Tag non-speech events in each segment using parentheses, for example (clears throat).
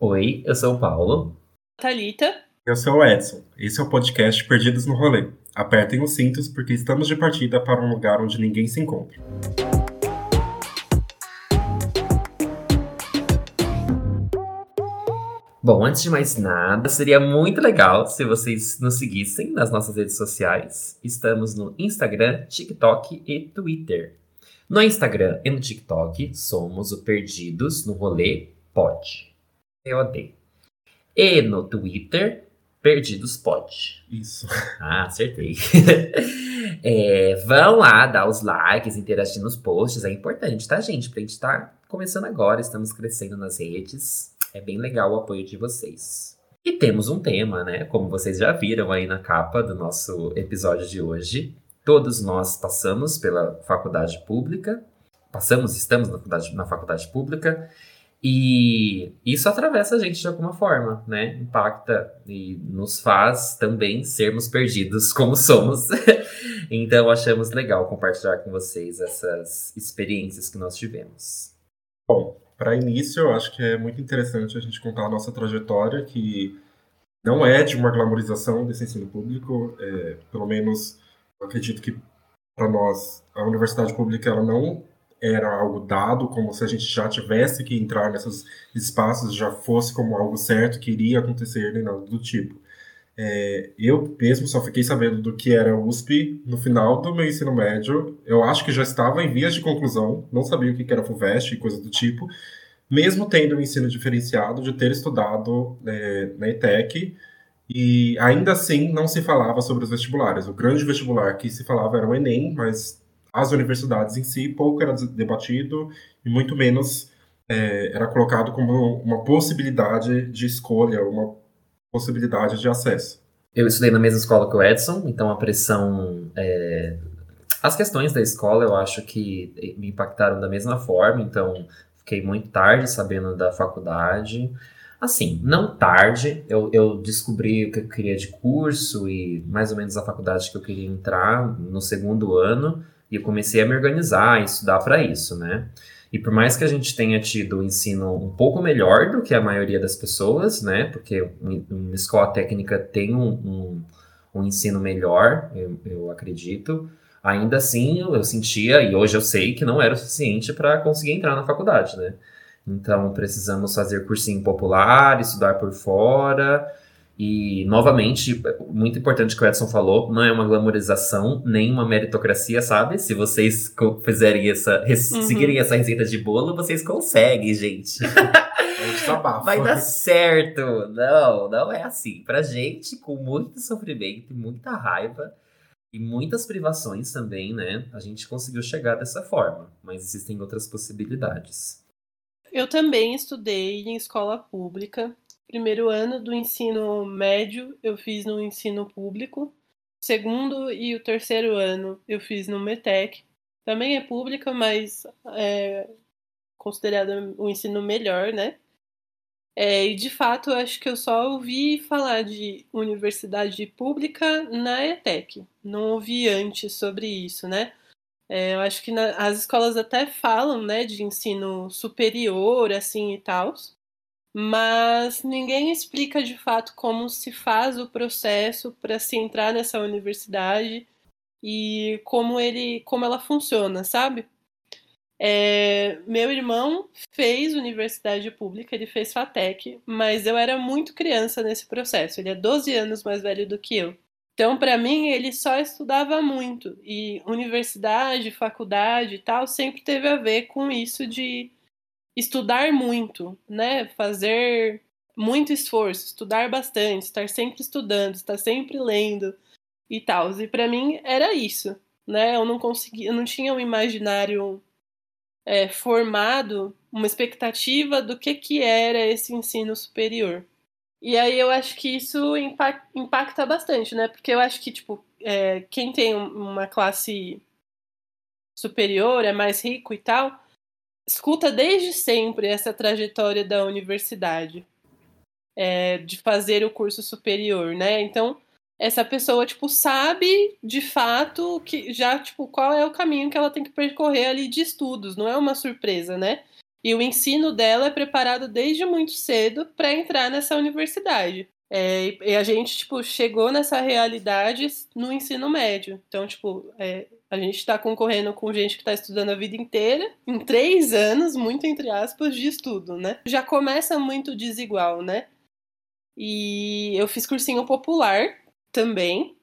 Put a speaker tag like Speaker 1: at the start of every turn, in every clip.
Speaker 1: Oi, eu sou o Paulo.
Speaker 2: Thalita.
Speaker 3: Eu sou o Edson. Esse é o podcast Perdidos no Rolê. Apertem os cintos porque estamos de partida para um lugar onde ninguém se encontra.
Speaker 1: Bom, antes de mais nada, seria muito legal se vocês nos seguissem nas nossas redes sociais. Estamos no Instagram, TikTok e Twitter. No Instagram e no TikTok somos o Perdidos no Rolê Pod. POD. E no Twitter, Perdidos Pod.
Speaker 3: Isso.
Speaker 1: Ah, acertei. (laughs) é, vão lá dar os likes, interagir nos posts, é importante, tá, gente? Pra gente estar tá começando agora, estamos crescendo nas redes. É bem legal o apoio de vocês. E temos um tema, né? Como vocês já viram aí na capa do nosso episódio de hoje. Todos nós passamos pela faculdade pública. Passamos, estamos na faculdade, na faculdade pública. E isso atravessa a gente de alguma forma, né? Impacta e nos faz também sermos perdidos (laughs) como somos. (laughs) então achamos legal compartilhar com vocês essas experiências que nós tivemos.
Speaker 3: Bom, para início, eu acho que é muito interessante a gente contar a nossa trajetória, que não é de uma glamorização desse ensino público, é, pelo menos eu acredito que para nós a universidade pública ela não era algo dado, como se a gente já tivesse que entrar nesses espaços, já fosse como algo certo que iria acontecer, nem nada do tipo. É, eu mesmo só fiquei sabendo do que era USP no final do meu ensino médio. Eu acho que já estava em vias de conclusão, não sabia o que era FUVEST e coisa do tipo, mesmo tendo um ensino diferenciado, de ter estudado é, na ETEC, e ainda assim não se falava sobre os vestibulares. O grande vestibular que se falava era o Enem, mas as universidades em si pouco era debatido e muito menos é, era colocado como uma possibilidade de escolha, uma possibilidade de acesso.
Speaker 1: Eu estudei na mesma escola que o Edson, então a pressão. É... As questões da escola eu acho que me impactaram da mesma forma, então fiquei muito tarde sabendo da faculdade. Assim, não tarde, eu, eu descobri o que eu queria de curso e mais ou menos a faculdade que eu queria entrar no segundo ano, e eu comecei a me organizar, estudar para isso, né? E por mais que a gente tenha tido um ensino um pouco melhor do que a maioria das pessoas, né? Porque uma escola técnica tem um, um, um ensino melhor, eu, eu, acredito. Ainda assim, eu, eu sentia, e hoje eu sei, que não era o suficiente para conseguir entrar na faculdade, né? Então, precisamos fazer cursinho popular, estudar por fora. E, novamente, muito importante que o Edson falou, não é uma glamorização, nem uma meritocracia, sabe? Se vocês fizerem essa, uhum. seguirem essa receita de bolo, vocês conseguem, gente. (laughs) Vai dar certo. Não, não é assim. Pra gente, com muito sofrimento e muita raiva, e muitas privações também, né? A gente conseguiu chegar dessa forma, mas existem outras possibilidades.
Speaker 2: Eu também estudei em escola pública primeiro ano do ensino médio eu fiz no ensino público. Segundo e o terceiro ano eu fiz no METEC. Também é pública, mas é considerada o ensino melhor, né? É, e de fato, eu acho que eu só ouvi falar de universidade pública na ETEC. Não ouvi antes sobre isso, né? É, eu acho que na, as escolas até falam, né, de ensino superior, assim e tal mas ninguém explica de fato como se faz o processo para se entrar nessa universidade e como ele como ela funciona, sabe? É, meu irmão fez universidade pública, ele fez FATEC, mas eu era muito criança nesse processo. Ele é 12 anos mais velho do que eu. Então, para mim, ele só estudava muito. E universidade, faculdade e tal, sempre teve a ver com isso de estudar muito, né? Fazer muito esforço, estudar bastante, estar sempre estudando, estar sempre lendo e tal. E para mim era isso, né? Eu não conseguia, eu não tinha um imaginário é, formado, uma expectativa do que que era esse ensino superior. E aí eu acho que isso impacta bastante, né? Porque eu acho que tipo é, quem tem uma classe superior é mais rico e tal escuta desde sempre essa trajetória da universidade, é, de fazer o curso superior, né? Então, essa pessoa, tipo, sabe de fato que já, tipo, qual é o caminho que ela tem que percorrer ali de estudos, não é uma surpresa, né? E o ensino dela é preparado desde muito cedo para entrar nessa universidade. É, e a gente, tipo, chegou nessa realidade no ensino médio. Então, tipo, é, a gente está concorrendo com gente que está estudando a vida inteira, em três anos, muito entre aspas, de estudo, né? Já começa muito desigual, né? E eu fiz cursinho popular também.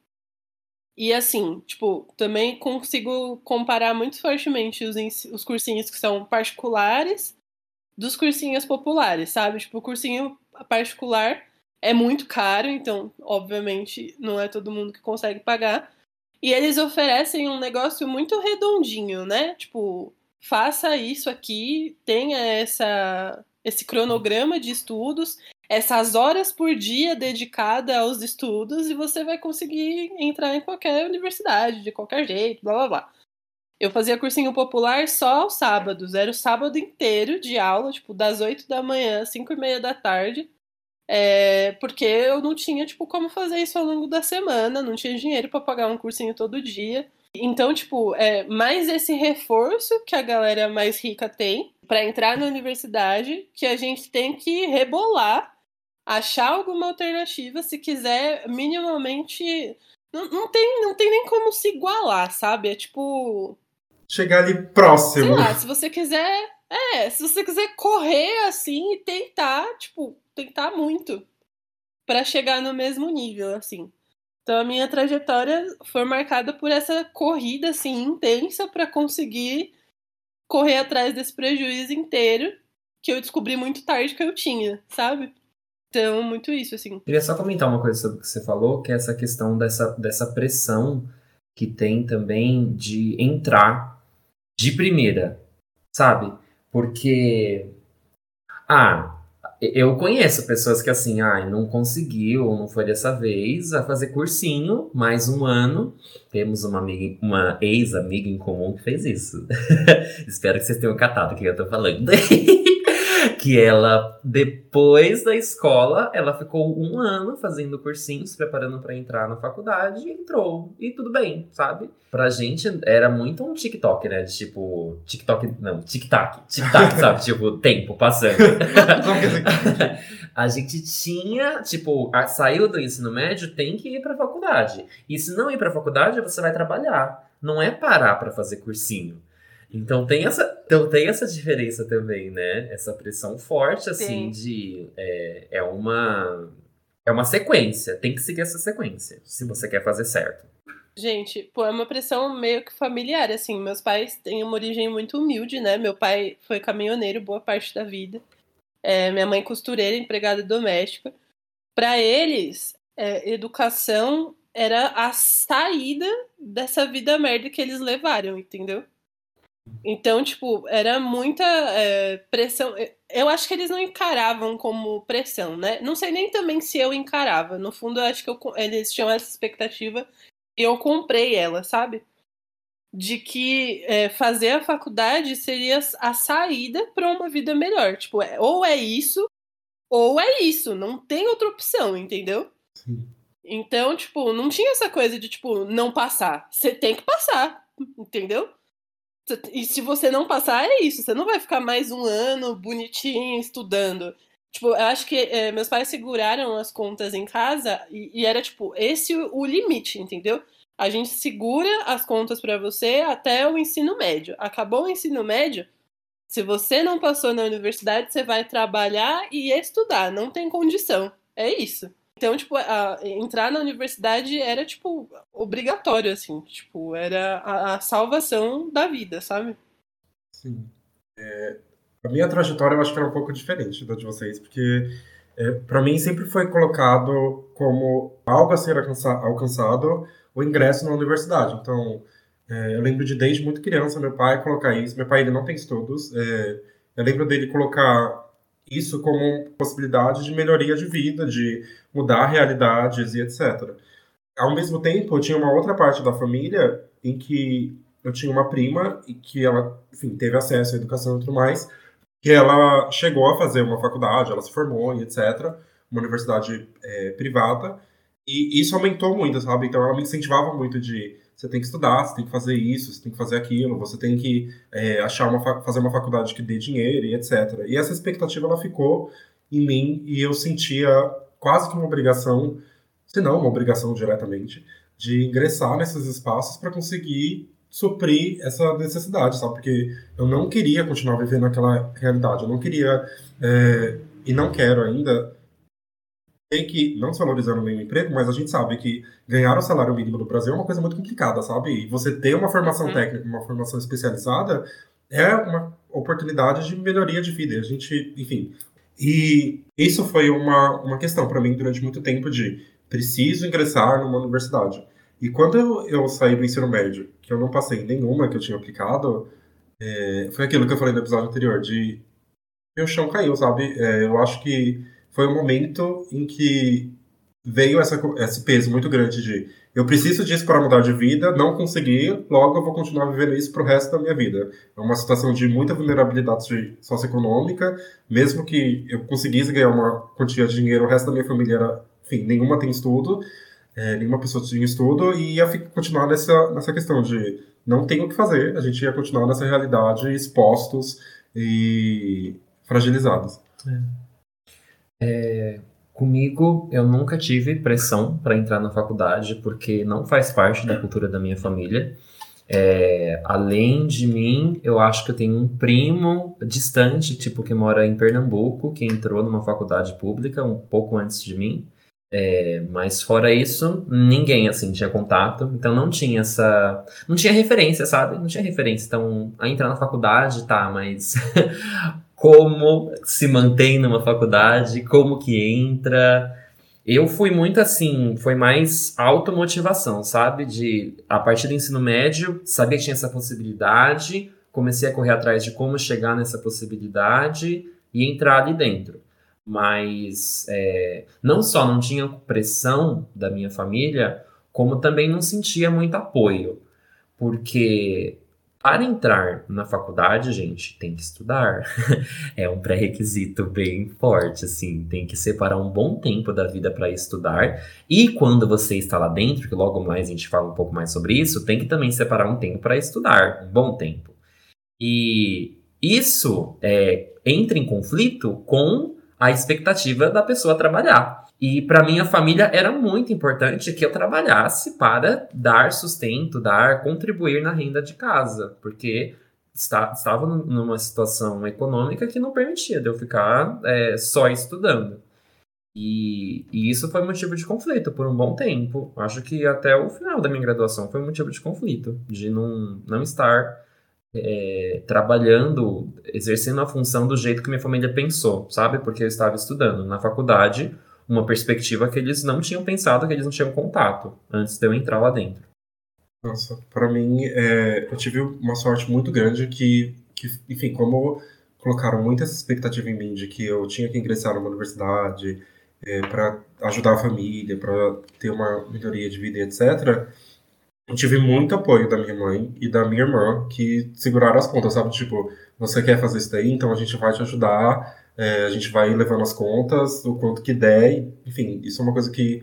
Speaker 2: E assim, tipo, também consigo comparar muito fortemente os, os cursinhos que são particulares dos cursinhos populares, sabe? Tipo, o cursinho particular é muito caro, então, obviamente, não é todo mundo que consegue pagar. E eles oferecem um negócio muito redondinho, né? Tipo, faça isso aqui, tenha essa, esse cronograma de estudos, essas horas por dia dedicada aos estudos, e você vai conseguir entrar em qualquer universidade, de qualquer jeito, blá blá blá. Eu fazia cursinho popular só aos sábados, era o sábado inteiro de aula, tipo, das 8 da manhã às 5 e meia da tarde. É, porque eu não tinha, tipo, como fazer isso ao longo da semana, não tinha dinheiro para pagar um cursinho todo dia. Então, tipo, é mais esse reforço que a galera mais rica tem para entrar na universidade, que a gente tem que rebolar, achar alguma alternativa se quiser minimamente. Não, não, tem, não tem nem como se igualar, sabe? É tipo.
Speaker 3: Chegar ali próximo. Sei
Speaker 2: lá, se você quiser. É, se você quiser correr assim e tentar, tipo, tentar muito para chegar no mesmo nível, assim. Então a minha trajetória foi marcada por essa corrida assim intensa para conseguir correr atrás desse prejuízo inteiro que eu descobri muito tarde que eu tinha, sabe? Então, muito isso, assim.
Speaker 1: Queria só comentar uma coisa sobre o que você falou, que é essa questão dessa, dessa pressão que tem também de entrar de primeira, sabe? Porque, ah, eu conheço pessoas que assim, ah, não conseguiu, não foi dessa vez, vai fazer cursinho, mais um ano. Temos uma amiga, uma ex-amiga em comum que fez isso. (laughs) Espero que vocês tenham catado o que eu tô falando. (laughs) que ela, depois da escola, ela ficou um ano fazendo cursinho, se preparando para entrar na faculdade e entrou. E tudo bem, sabe? Pra gente era muito um TikTok, né? De tipo, TikTok, não, tic-tac, tic-tac, (laughs) sabe? tipo, tempo passando. (laughs) a gente tinha, tipo, a, saiu do ensino médio, tem que ir pra faculdade. E se não ir pra faculdade, você vai trabalhar. Não é parar para fazer cursinho. Então tem essa, então tem essa diferença também, né? Essa pressão forte, assim, Sim. de. É, é uma. É uma sequência. Tem que seguir essa sequência, se você quer fazer certo.
Speaker 2: Gente, pô, é uma pressão meio que familiar, assim. Meus pais têm uma origem muito humilde, né? Meu pai foi caminhoneiro boa parte da vida. É, minha mãe costureira, empregada doméstica. Para eles, é, educação era a saída dessa vida merda que eles levaram, entendeu? Então, tipo, era muita é, pressão. Eu acho que eles não encaravam como pressão, né? Não sei nem também se eu encarava. No fundo, eu acho que eu, eles tinham essa expectativa e eu comprei ela, sabe? De que é, fazer a faculdade seria a saída para uma vida melhor. Tipo, é, ou é isso, ou é isso. Não tem outra opção, entendeu? Sim. Então, tipo, não tinha essa coisa de, tipo, não passar. Você tem que passar, entendeu? E se você não passar, é isso. Você não vai ficar mais um ano bonitinho estudando. Tipo, eu acho que é, meus pais seguraram as contas em casa e, e, era, tipo, esse o limite, entendeu? A gente segura as contas para você até o ensino médio. Acabou o ensino médio, se você não passou na universidade, você vai trabalhar e estudar. Não tem condição. É isso. Então, tipo, a, entrar na universidade era, tipo, obrigatório, assim. Tipo, era a, a salvação da vida, sabe?
Speaker 3: Sim. É, a minha trajetória eu acho que era um pouco diferente da de vocês, porque é, para mim sempre foi colocado como algo a ser alcança, alcançado o ingresso na universidade. Então, é, eu lembro de desde muito criança meu pai colocar isso. Meu pai ele não tem estudos. É, eu lembro dele colocar isso como possibilidade de melhoria de vida, de mudar realidades e etc. Ao mesmo tempo, eu tinha uma outra parte da família em que eu tinha uma prima e que ela, enfim, teve acesso à educação e tudo mais, que ela chegou a fazer uma faculdade, ela se formou e etc., uma universidade é, privada, e isso aumentou muito, sabe? Então ela me incentivava muito de você tem que estudar, você tem que fazer isso, você tem que fazer aquilo, você tem que é, achar uma, fazer uma faculdade que dê dinheiro e etc. E essa expectativa ela ficou em mim e eu sentia quase que uma obrigação, se não uma obrigação diretamente, de ingressar nesses espaços para conseguir suprir essa necessidade, sabe? Porque eu não queria continuar vivendo aquela realidade, eu não queria é, e não quero ainda tem que, não desvalorizando nenhum emprego, mas a gente sabe que ganhar o salário mínimo no Brasil é uma coisa muito complicada, sabe? E você ter uma formação uhum. técnica, uma formação especializada, é uma oportunidade de melhoria de vida. A gente, enfim. E isso foi uma, uma questão para mim durante muito tempo de preciso ingressar numa universidade. E quando eu, eu saí do ensino médio, que eu não passei em nenhuma que eu tinha aplicado, é, foi aquilo que eu falei no episódio anterior, de meu chão caiu, sabe? É, eu acho que foi um momento em que veio essa, esse peso muito grande de eu preciso disso para mudar de vida, não consegui, logo eu vou continuar vivendo isso para o resto da minha vida. É uma situação de muita vulnerabilidade socioeconômica, mesmo que eu conseguisse ganhar uma quantia de dinheiro, o resto da minha família era, enfim, nenhuma tem estudo, é, nenhuma pessoa tinha estudo, e ia continuar nessa, nessa questão de não tem o que fazer, a gente ia continuar nessa realidade expostos e fragilizados.
Speaker 1: É. É, comigo, eu nunca tive pressão para entrar na faculdade, porque não faz parte da cultura da minha família. É, além de mim, eu acho que eu tenho um primo distante, tipo, que mora em Pernambuco, que entrou numa faculdade pública um pouco antes de mim. É, mas fora isso, ninguém assim tinha contato, então não tinha essa. Não tinha referência, sabe? Não tinha referência. Então, a entrar na faculdade, tá, mas (laughs) como se mantém numa faculdade, como que entra. Eu fui muito assim, foi mais automotivação, sabe? De a partir do ensino médio, sabia que tinha essa possibilidade, comecei a correr atrás de como chegar nessa possibilidade e entrar ali dentro. Mas é, não só não tinha pressão da minha família, como também não sentia muito apoio. Porque para entrar na faculdade, gente, tem que estudar. (laughs) é um pré-requisito bem forte, assim. Tem que separar um bom tempo da vida para estudar. E quando você está lá dentro, que logo mais a gente fala um pouco mais sobre isso, tem que também separar um tempo para estudar, um bom tempo. E isso é, entra em conflito com a expectativa da pessoa trabalhar. E para minha família era muito importante que eu trabalhasse para dar sustento, dar, contribuir na renda de casa, porque está, estava numa situação econômica que não permitia de eu ficar é, só estudando. E, e, isso foi motivo de conflito por um bom tempo. Acho que até o final da minha graduação foi motivo de conflito, de não, não estar é, trabalhando, exercendo a função do jeito que minha família pensou, sabe? Porque eu estava estudando na faculdade uma perspectiva que eles não tinham pensado, que eles não tinham contato antes de eu entrar lá dentro.
Speaker 3: Nossa, para mim, é, eu tive uma sorte muito grande que, que, enfim, como colocaram muita expectativa em mim de que eu tinha que ingressar numa universidade é, para ajudar a família, para ter uma melhoria de vida, etc. Eu tive muito apoio da minha mãe e da minha irmã que seguraram as contas, sabe? Tipo, você quer fazer isso daí, então a gente vai te ajudar é, a gente vai levando as contas, o quanto que der, enfim, isso é uma coisa que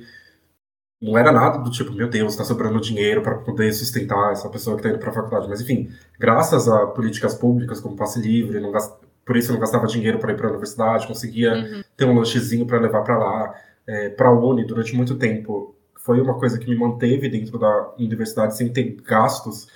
Speaker 3: não era nada do tipo, meu Deus, está sobrando dinheiro para poder sustentar essa pessoa que está indo para a faculdade. Mas, enfim, graças a políticas públicas como passe livre, não gast... por isso eu não gastava dinheiro para ir para a universidade, conseguia uhum. ter um lanchezinho para levar para lá, é, para a Uni durante muito tempo. Foi uma coisa que me manteve dentro da universidade sem ter gastos.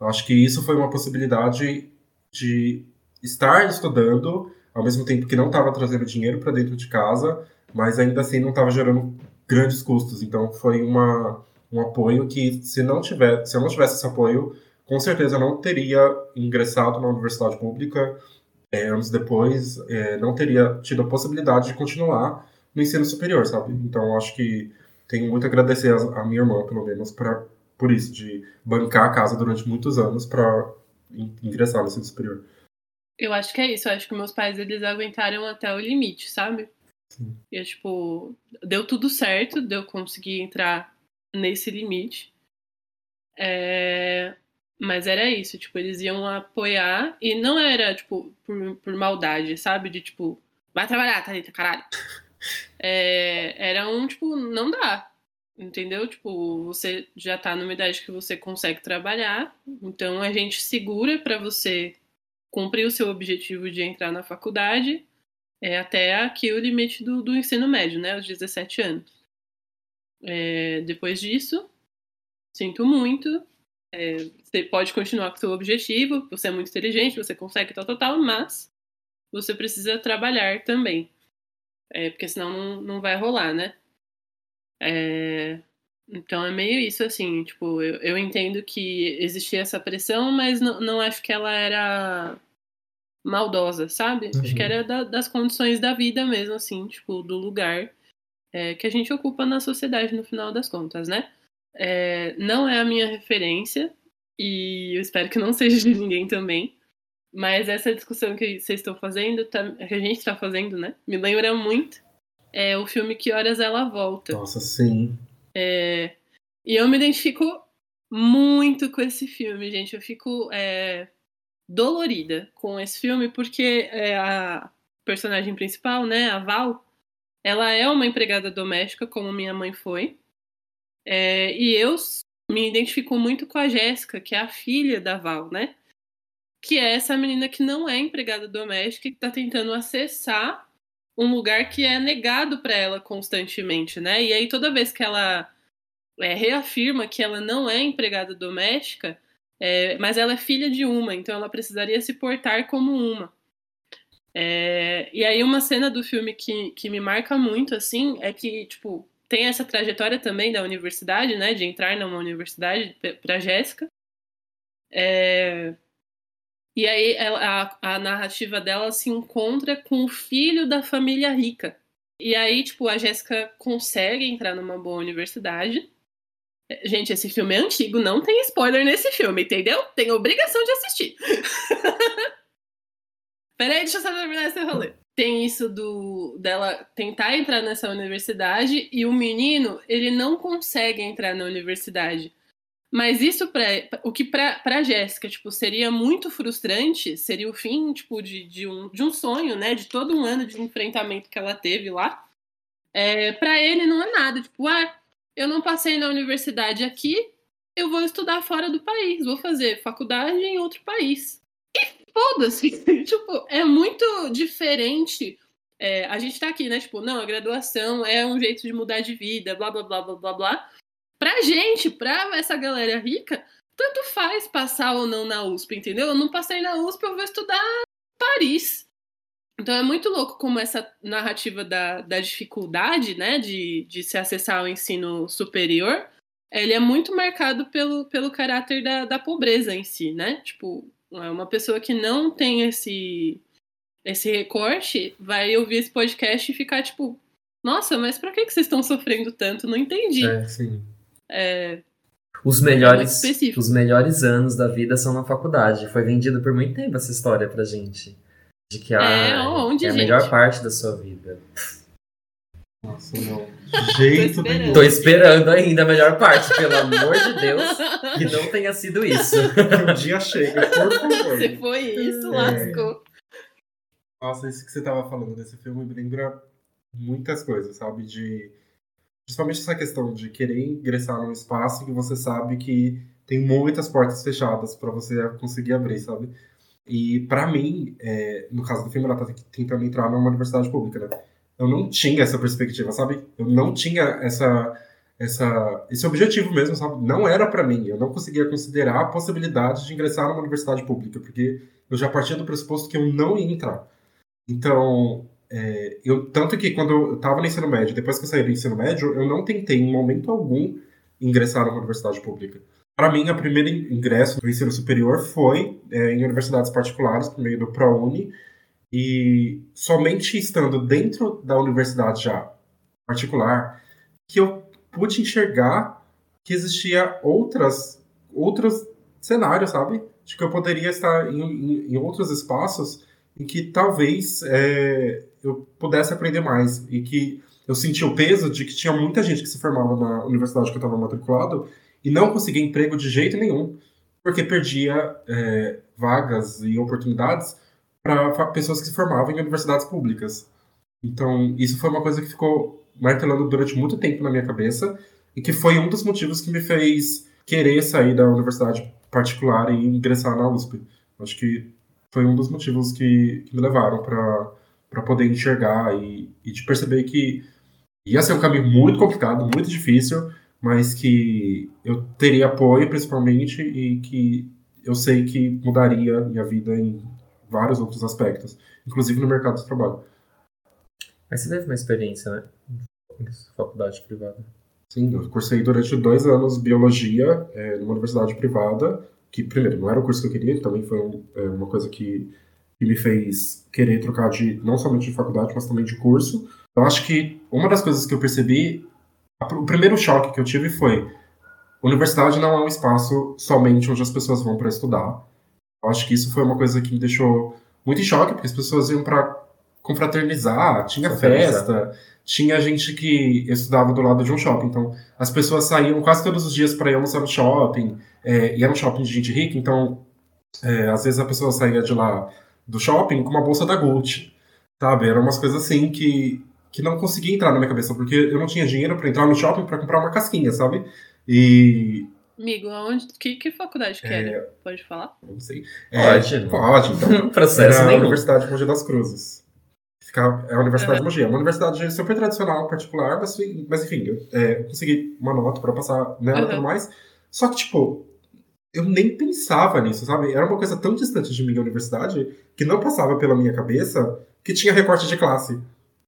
Speaker 3: Eu acho que isso foi uma possibilidade de estar estudando ao mesmo tempo que não estava trazendo dinheiro para dentro de casa, mas ainda assim não estava gerando grandes custos. Então foi uma, um apoio que, se não tiver, se eu não tivesse esse apoio, com certeza não teria ingressado na universidade pública é, anos depois, é, não teria tido a possibilidade de continuar no ensino superior, sabe? Então acho que tenho muito a agradecer a minha irmã, pelo menos, pra, por isso, de bancar a casa durante muitos anos para ingressar no ensino superior.
Speaker 2: Eu acho que é isso. Eu acho que meus pais eles aguentaram até o limite, sabe? Sim. E tipo, deu tudo certo, deu conseguir entrar nesse limite. É... Mas era isso, tipo, eles iam apoiar e não era, tipo, por, por maldade, sabe? De tipo, vai trabalhar, Thalita, caralho. (laughs) É... Era um, tipo, não dá. Entendeu? Tipo, você já tá numa idade que você consegue trabalhar, então a gente segura para você cumprir o seu objetivo de entrar na faculdade é, até aqui o limite do, do ensino médio, né? Os 17 anos. É, depois disso, sinto muito. É, você pode continuar com seu objetivo, você é muito inteligente, você consegue tal, tal, tal, mas você precisa trabalhar também. É, porque senão não, não vai rolar, né? É, então é meio isso, assim, tipo, eu, eu entendo que existia essa pressão, mas não, não acho que ela era maldosa, sabe? Uhum. Acho que uhum. era da, das condições da vida mesmo, assim, tipo, do lugar é, que a gente ocupa na sociedade no final das contas, né? É, não é a minha referência, e eu espero que não (laughs) seja de ninguém também. Mas essa discussão que vocês estão fazendo, tá, que a gente está fazendo, né? Me lembra muito é, o filme Que Horas Ela Volta.
Speaker 3: Nossa, sim.
Speaker 2: É, e eu me identifico muito com esse filme, gente. Eu fico é, dolorida com esse filme, porque é, a personagem principal, né, a Val, ela é uma empregada doméstica, como minha mãe foi. É, e eu me identifico muito com a Jéssica, que é a filha da Val, né? Que é essa menina que não é empregada doméstica e que está tentando acessar um lugar que é negado para ela constantemente, né? E aí toda vez que ela é, reafirma que ela não é empregada doméstica, é, mas ela é filha de uma, então ela precisaria se portar como uma. É, e aí uma cena do filme que, que me marca muito, assim, é que, tipo, tem essa trajetória também da universidade, né, de entrar numa universidade para Jéssica. É, e aí ela, a, a narrativa dela se encontra com o filho da família rica. E aí, tipo, a Jéssica consegue entrar numa boa universidade. Gente, esse filme é antigo, não tem spoiler nesse filme, entendeu? Tem obrigação de assistir. (laughs) Peraí, deixa eu só terminar esse rolê. Tem isso do dela tentar entrar nessa universidade e o menino, ele não consegue entrar na universidade. Mas isso para o que para Jéssica, tipo, seria muito frustrante, seria o fim, tipo, de, de, um, de um sonho, né, de todo um ano de enfrentamento que ela teve lá. É, para ele não é nada, tipo, ah, eu não passei na universidade aqui, eu vou estudar fora do país, vou fazer faculdade em outro país. E foda-se! (laughs) tipo, é muito diferente. É, a gente tá aqui, né? Tipo, não, a graduação é um jeito de mudar de vida, blá blá blá blá blá blá. Pra gente, pra essa galera rica, tanto faz passar ou não na USP, entendeu? Eu não passei na USP, eu vou estudar Paris. Então é muito louco como essa narrativa da, da dificuldade, né, de, de se acessar ao ensino superior, ele é muito marcado pelo, pelo caráter da, da pobreza em si, né? Tipo, é uma pessoa que não tem esse, esse recorte vai ouvir esse podcast e ficar tipo, nossa, mas pra que, que vocês estão sofrendo tanto? Não entendi.
Speaker 3: É, sim.
Speaker 2: É,
Speaker 1: os melhores, é os melhores anos da vida são na faculdade. Foi vendido por muito tempo essa história pra gente. De que
Speaker 2: é,
Speaker 1: ah,
Speaker 2: onde,
Speaker 1: é a
Speaker 2: gente?
Speaker 1: melhor parte da sua vida.
Speaker 3: Nossa, não. Jeito
Speaker 2: Tô esperando.
Speaker 1: Tô esperando ainda a melhor parte, pelo amor de Deus, que não (laughs) tenha sido isso.
Speaker 3: Que um dia chega, por favor.
Speaker 2: Se foi isso, lascou.
Speaker 3: Nossa, isso que você tava falando desse filme me lembra muitas coisas, sabe? De. Principalmente essa questão de querer ingressar num espaço que você sabe que tem muitas portas fechadas para você conseguir abrir, sabe? E para mim, é, no caso do filme, ela tá tentando entrar numa universidade pública, né? Eu não tinha essa perspectiva, sabe? Eu não tinha essa, essa, esse objetivo mesmo, sabe? Não era para mim. Eu não conseguia considerar a possibilidade de ingressar numa universidade pública, porque eu já partia do pressuposto que eu não ia entrar. Então, é, eu tanto que quando eu estava no ensino médio, depois que eu saí do ensino médio, eu não tentei em momento algum ingressar numa universidade pública. Para mim, o primeiro ingresso do ensino superior foi é, em universidades particulares, por meio do ProUni, e somente estando dentro da universidade já particular, que eu pude enxergar que existia outras, outros cenários, sabe? De que eu poderia estar em, em, em outros espaços em que talvez é, eu pudesse aprender mais e que eu senti o peso de que tinha muita gente que se formava na universidade que eu estava matriculado e não conseguia emprego de jeito nenhum, porque perdia é, vagas e oportunidades para pessoas que se formavam em universidades públicas. Então, isso foi uma coisa que ficou martelando durante muito tempo na minha cabeça, e que foi um dos motivos que me fez querer sair da universidade particular e ingressar na USP. Acho que foi um dos motivos que, que me levaram para poder enxergar e, e de perceber que ia ser um caminho muito complicado, muito difícil, mas que eu teria apoio principalmente e que eu sei que mudaria minha vida em vários outros aspectos, inclusive no mercado de trabalho.
Speaker 1: Mas você teve uma experiência, né? Em faculdade privada.
Speaker 3: Sim, eu cursei durante dois anos biologia é, numa universidade privada, que, primeiro, não era o curso que eu queria, também foi um, é, uma coisa que, que, me fez querer trocar de, não somente de faculdade, mas também de curso. Eu acho que uma das coisas que eu percebi, o primeiro choque que eu tive foi: universidade não é um espaço somente onde as pessoas vão para estudar. Eu acho que isso foi uma coisa que me deixou muito em choque, porque as pessoas iam para confraternizar, tinha festa, tinha gente que estudava do lado de um shopping. Então, as pessoas saíam quase todos os dias para ir almoçar no shopping, é, e era um shopping de gente rica, então, é, às vezes a pessoa saía de lá do shopping com uma bolsa da Gucci, sabe? Eram umas coisas assim que, que não conseguia entrar na minha cabeça, porque eu não tinha dinheiro para entrar no shopping para comprar uma casquinha, sabe? E
Speaker 2: Amigo, aonde, que, que faculdade que é, era? Pode falar?
Speaker 3: Não sei.
Speaker 1: É, pode.
Speaker 3: Pode, então. (laughs)
Speaker 1: Processo
Speaker 3: era
Speaker 1: nenhum.
Speaker 3: a Universidade de Mogi das Cruzes. Fica, é a Universidade uhum. de Mogi. É uma universidade super tradicional, particular, mas, mas enfim, eu é, consegui uma nota para passar nela e uhum. tudo mais. Só que, tipo, eu nem pensava nisso, sabe? Era uma coisa tão distante de mim, a universidade, que não passava pela minha cabeça que tinha recorte de classe,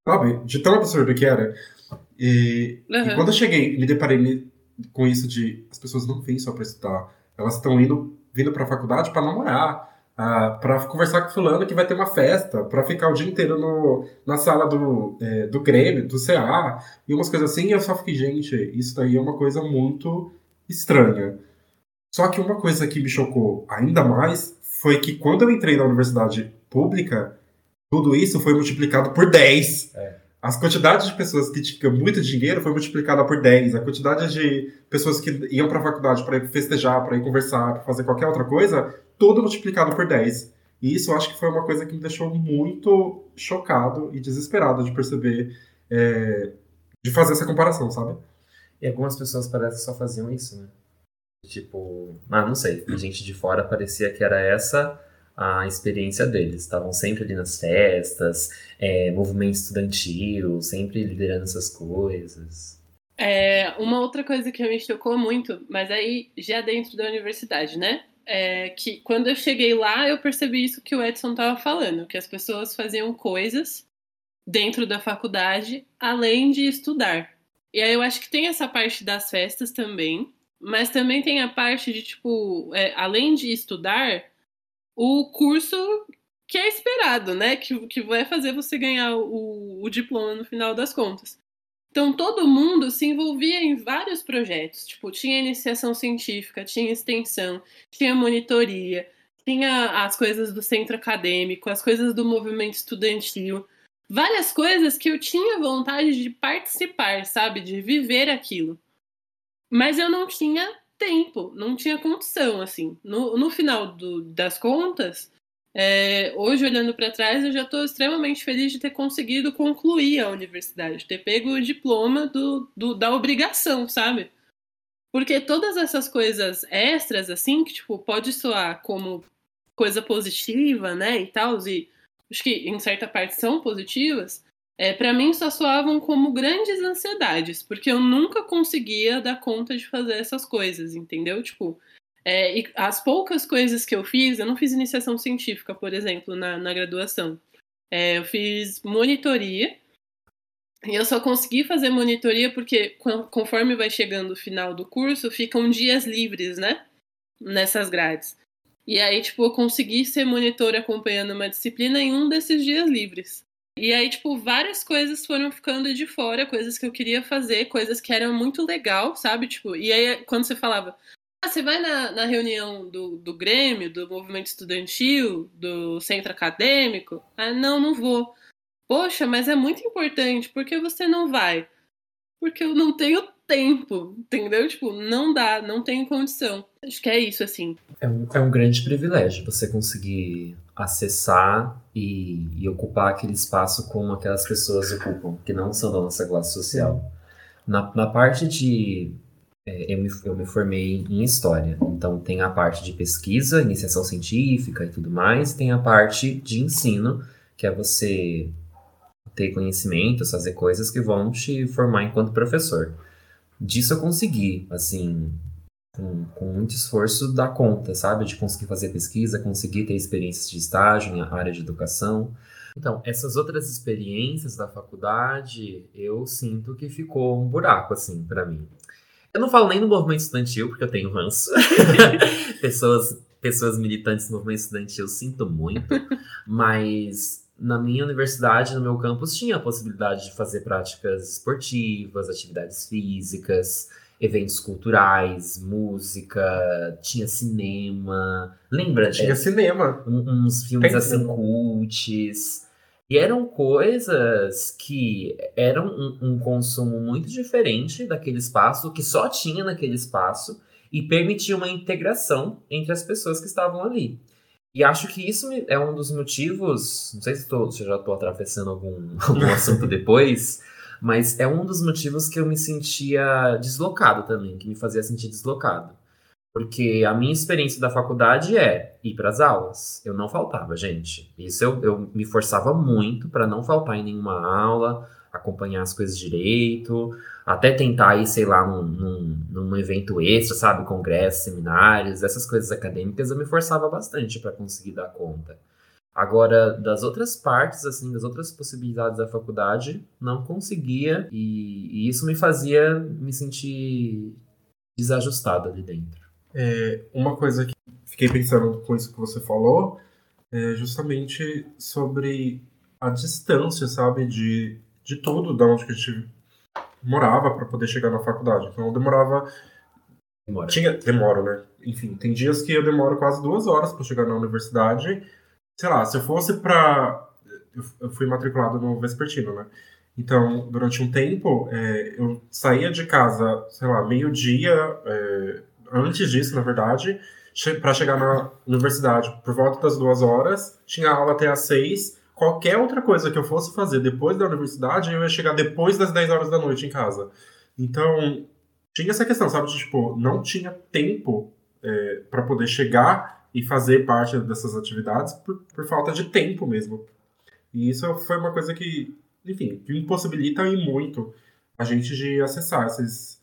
Speaker 3: sabe? De tão absurdo que era. E, uhum. e quando eu cheguei, me deparei com isso de as pessoas não vêm só para estudar, elas estão indo vindo para a faculdade para namorar, uh, para conversar com fulano que vai ter uma festa, para ficar o dia inteiro no, na sala do, é, do Grêmio, do CA, e umas coisas assim, e eu só fiquei, gente, isso daí é uma coisa muito estranha. Só que uma coisa que me chocou ainda mais foi que quando eu entrei na universidade pública, tudo isso foi multiplicado por 10. É. As quantidades de pessoas que tinham muito dinheiro foi multiplicada por 10. A quantidade de pessoas que iam para a faculdade para ir festejar, para ir conversar, para fazer qualquer outra coisa, tudo multiplicado por 10. E isso eu acho que foi uma coisa que me deixou muito chocado e desesperado de perceber, é, de fazer essa comparação, sabe?
Speaker 1: E algumas pessoas parecem que só faziam isso, né? Tipo, ah, não sei, a gente de fora parecia que era essa a experiência deles. Estavam sempre ali nas festas, é, movimento estudantil, sempre liderando essas coisas.
Speaker 2: É, uma outra coisa que me chocou muito, mas aí já dentro da universidade, né? É que quando eu cheguei lá, eu percebi isso que o Edson estava falando, que as pessoas faziam coisas dentro da faculdade além de estudar. E aí eu acho que tem essa parte das festas também, mas também tem a parte de, tipo, é, além de estudar, o curso que é esperado, né? Que, que vai fazer você ganhar o, o diploma no final das contas. Então todo mundo se envolvia em vários projetos. Tipo, tinha iniciação científica, tinha extensão, tinha monitoria, tinha as coisas do centro acadêmico, as coisas do movimento estudantil. Várias coisas que eu tinha vontade de participar, sabe? De viver aquilo. Mas eu não tinha tempo, não tinha condição, assim. No, no final do, das contas, é, hoje, olhando para trás, eu já estou extremamente feliz de ter conseguido concluir a universidade, ter pego o diploma do, do, da obrigação, sabe? Porque todas essas coisas extras, assim, que, tipo, pode soar como coisa positiva, né, e tal, e acho que em certa parte são positivas, é, para mim só soavam como grandes ansiedades, porque eu nunca conseguia dar conta de fazer essas coisas, entendeu? Tipo, é, as poucas coisas que eu fiz, eu não fiz iniciação científica, por exemplo, na, na graduação. É, eu fiz monitoria, e eu só consegui fazer monitoria porque, conforme vai chegando o final do curso, ficam dias livres, né? Nessas grades. E aí, tipo, eu consegui ser monitor acompanhando uma disciplina em um desses dias livres. E aí, tipo, várias coisas foram ficando de fora, coisas que eu queria fazer, coisas que eram muito legal, sabe? Tipo, e aí quando você falava, ah, você vai na, na reunião do, do Grêmio, do movimento estudantil, do centro acadêmico? Ah, não, não vou. Poxa, mas é muito importante, por que você não vai? Porque eu não tenho tempo, entendeu? Tipo, não dá, não tenho condição. Acho que é isso, assim.
Speaker 1: É um, é um grande privilégio você conseguir acessar e, e, ocupar aquele espaço como aquelas pessoas ocupam, que não são da nossa classe social. Na, na parte de. É, eu, me, eu me formei em História, então tem a parte de pesquisa, iniciação científica e tudo mais, tem a parte de ensino, que é você ter conhecimentos, fazer coisas que vão te formar enquanto professor. Disso eu consegui, assim, com, com muito esforço dar conta, sabe? De conseguir fazer pesquisa, conseguir ter experiências de estágio na área de educação. Então, essas outras experiências da faculdade, eu sinto que ficou um buraco, assim, para mim. Eu não falo nem no movimento estudantil, porque eu tenho ranço. (laughs) pessoas, pessoas militantes do movimento estudantil, sinto muito. Mas na minha universidade, no meu campus, tinha a possibilidade de fazer práticas esportivas, atividades físicas, eventos culturais, música, tinha cinema. Lembra?
Speaker 3: Tinha é, cinema.
Speaker 1: uns filmes Tem assim, cults. E eram coisas que eram um, um, consumo muito diferente daquele espaço, que só tinha naquele espaço, e permitia uma integração entre as pessoas que estavam ali. E acho que isso é um dos motivos. Não sei se, tô, se eu já estou atravessando algum, (laughs) algum assunto depois, mas é um dos motivos que eu me sentia deslocado também, que me fazia sentir deslocado. Porque a minha experiência da faculdade é ir para as aulas. Eu não faltava, gente. Isso eu, eu me forçava muito para não faltar em nenhuma aula, acompanhar as coisas direito, até tentar ir, sei lá, num, num, num evento extra, sabe? Congressos, seminários, essas coisas acadêmicas, eu me forçava bastante para conseguir dar conta. Agora, das outras partes, assim, das outras possibilidades da faculdade, não conseguia, e, e isso me fazia me sentir desajustado ali dentro.
Speaker 3: É, uma coisa que fiquei pensando com isso que você falou é justamente sobre a distância, sabe, de, de tudo, da onde que a gente morava para poder chegar na faculdade. Então eu demorava. Demora. Tinha, demoro, né? Enfim, tem dias que eu demoro quase duas horas para chegar na universidade. Sei lá, se eu fosse para. Eu fui matriculado no Vespertino, né? Então, durante um tempo, é, eu saía de casa, sei lá, meio-dia, é, antes disso, na verdade, para chegar na universidade por volta das duas horas, tinha aula até às seis. Qualquer outra coisa que eu fosse fazer depois da universidade, eu ia chegar depois das 10 horas da noite em casa. Então, tinha essa questão, sabe? De, tipo, não tinha tempo é, para poder chegar e fazer parte dessas atividades por, por falta de tempo mesmo. E isso foi uma coisa que, enfim, que impossibilita e muito a gente de acessar esses,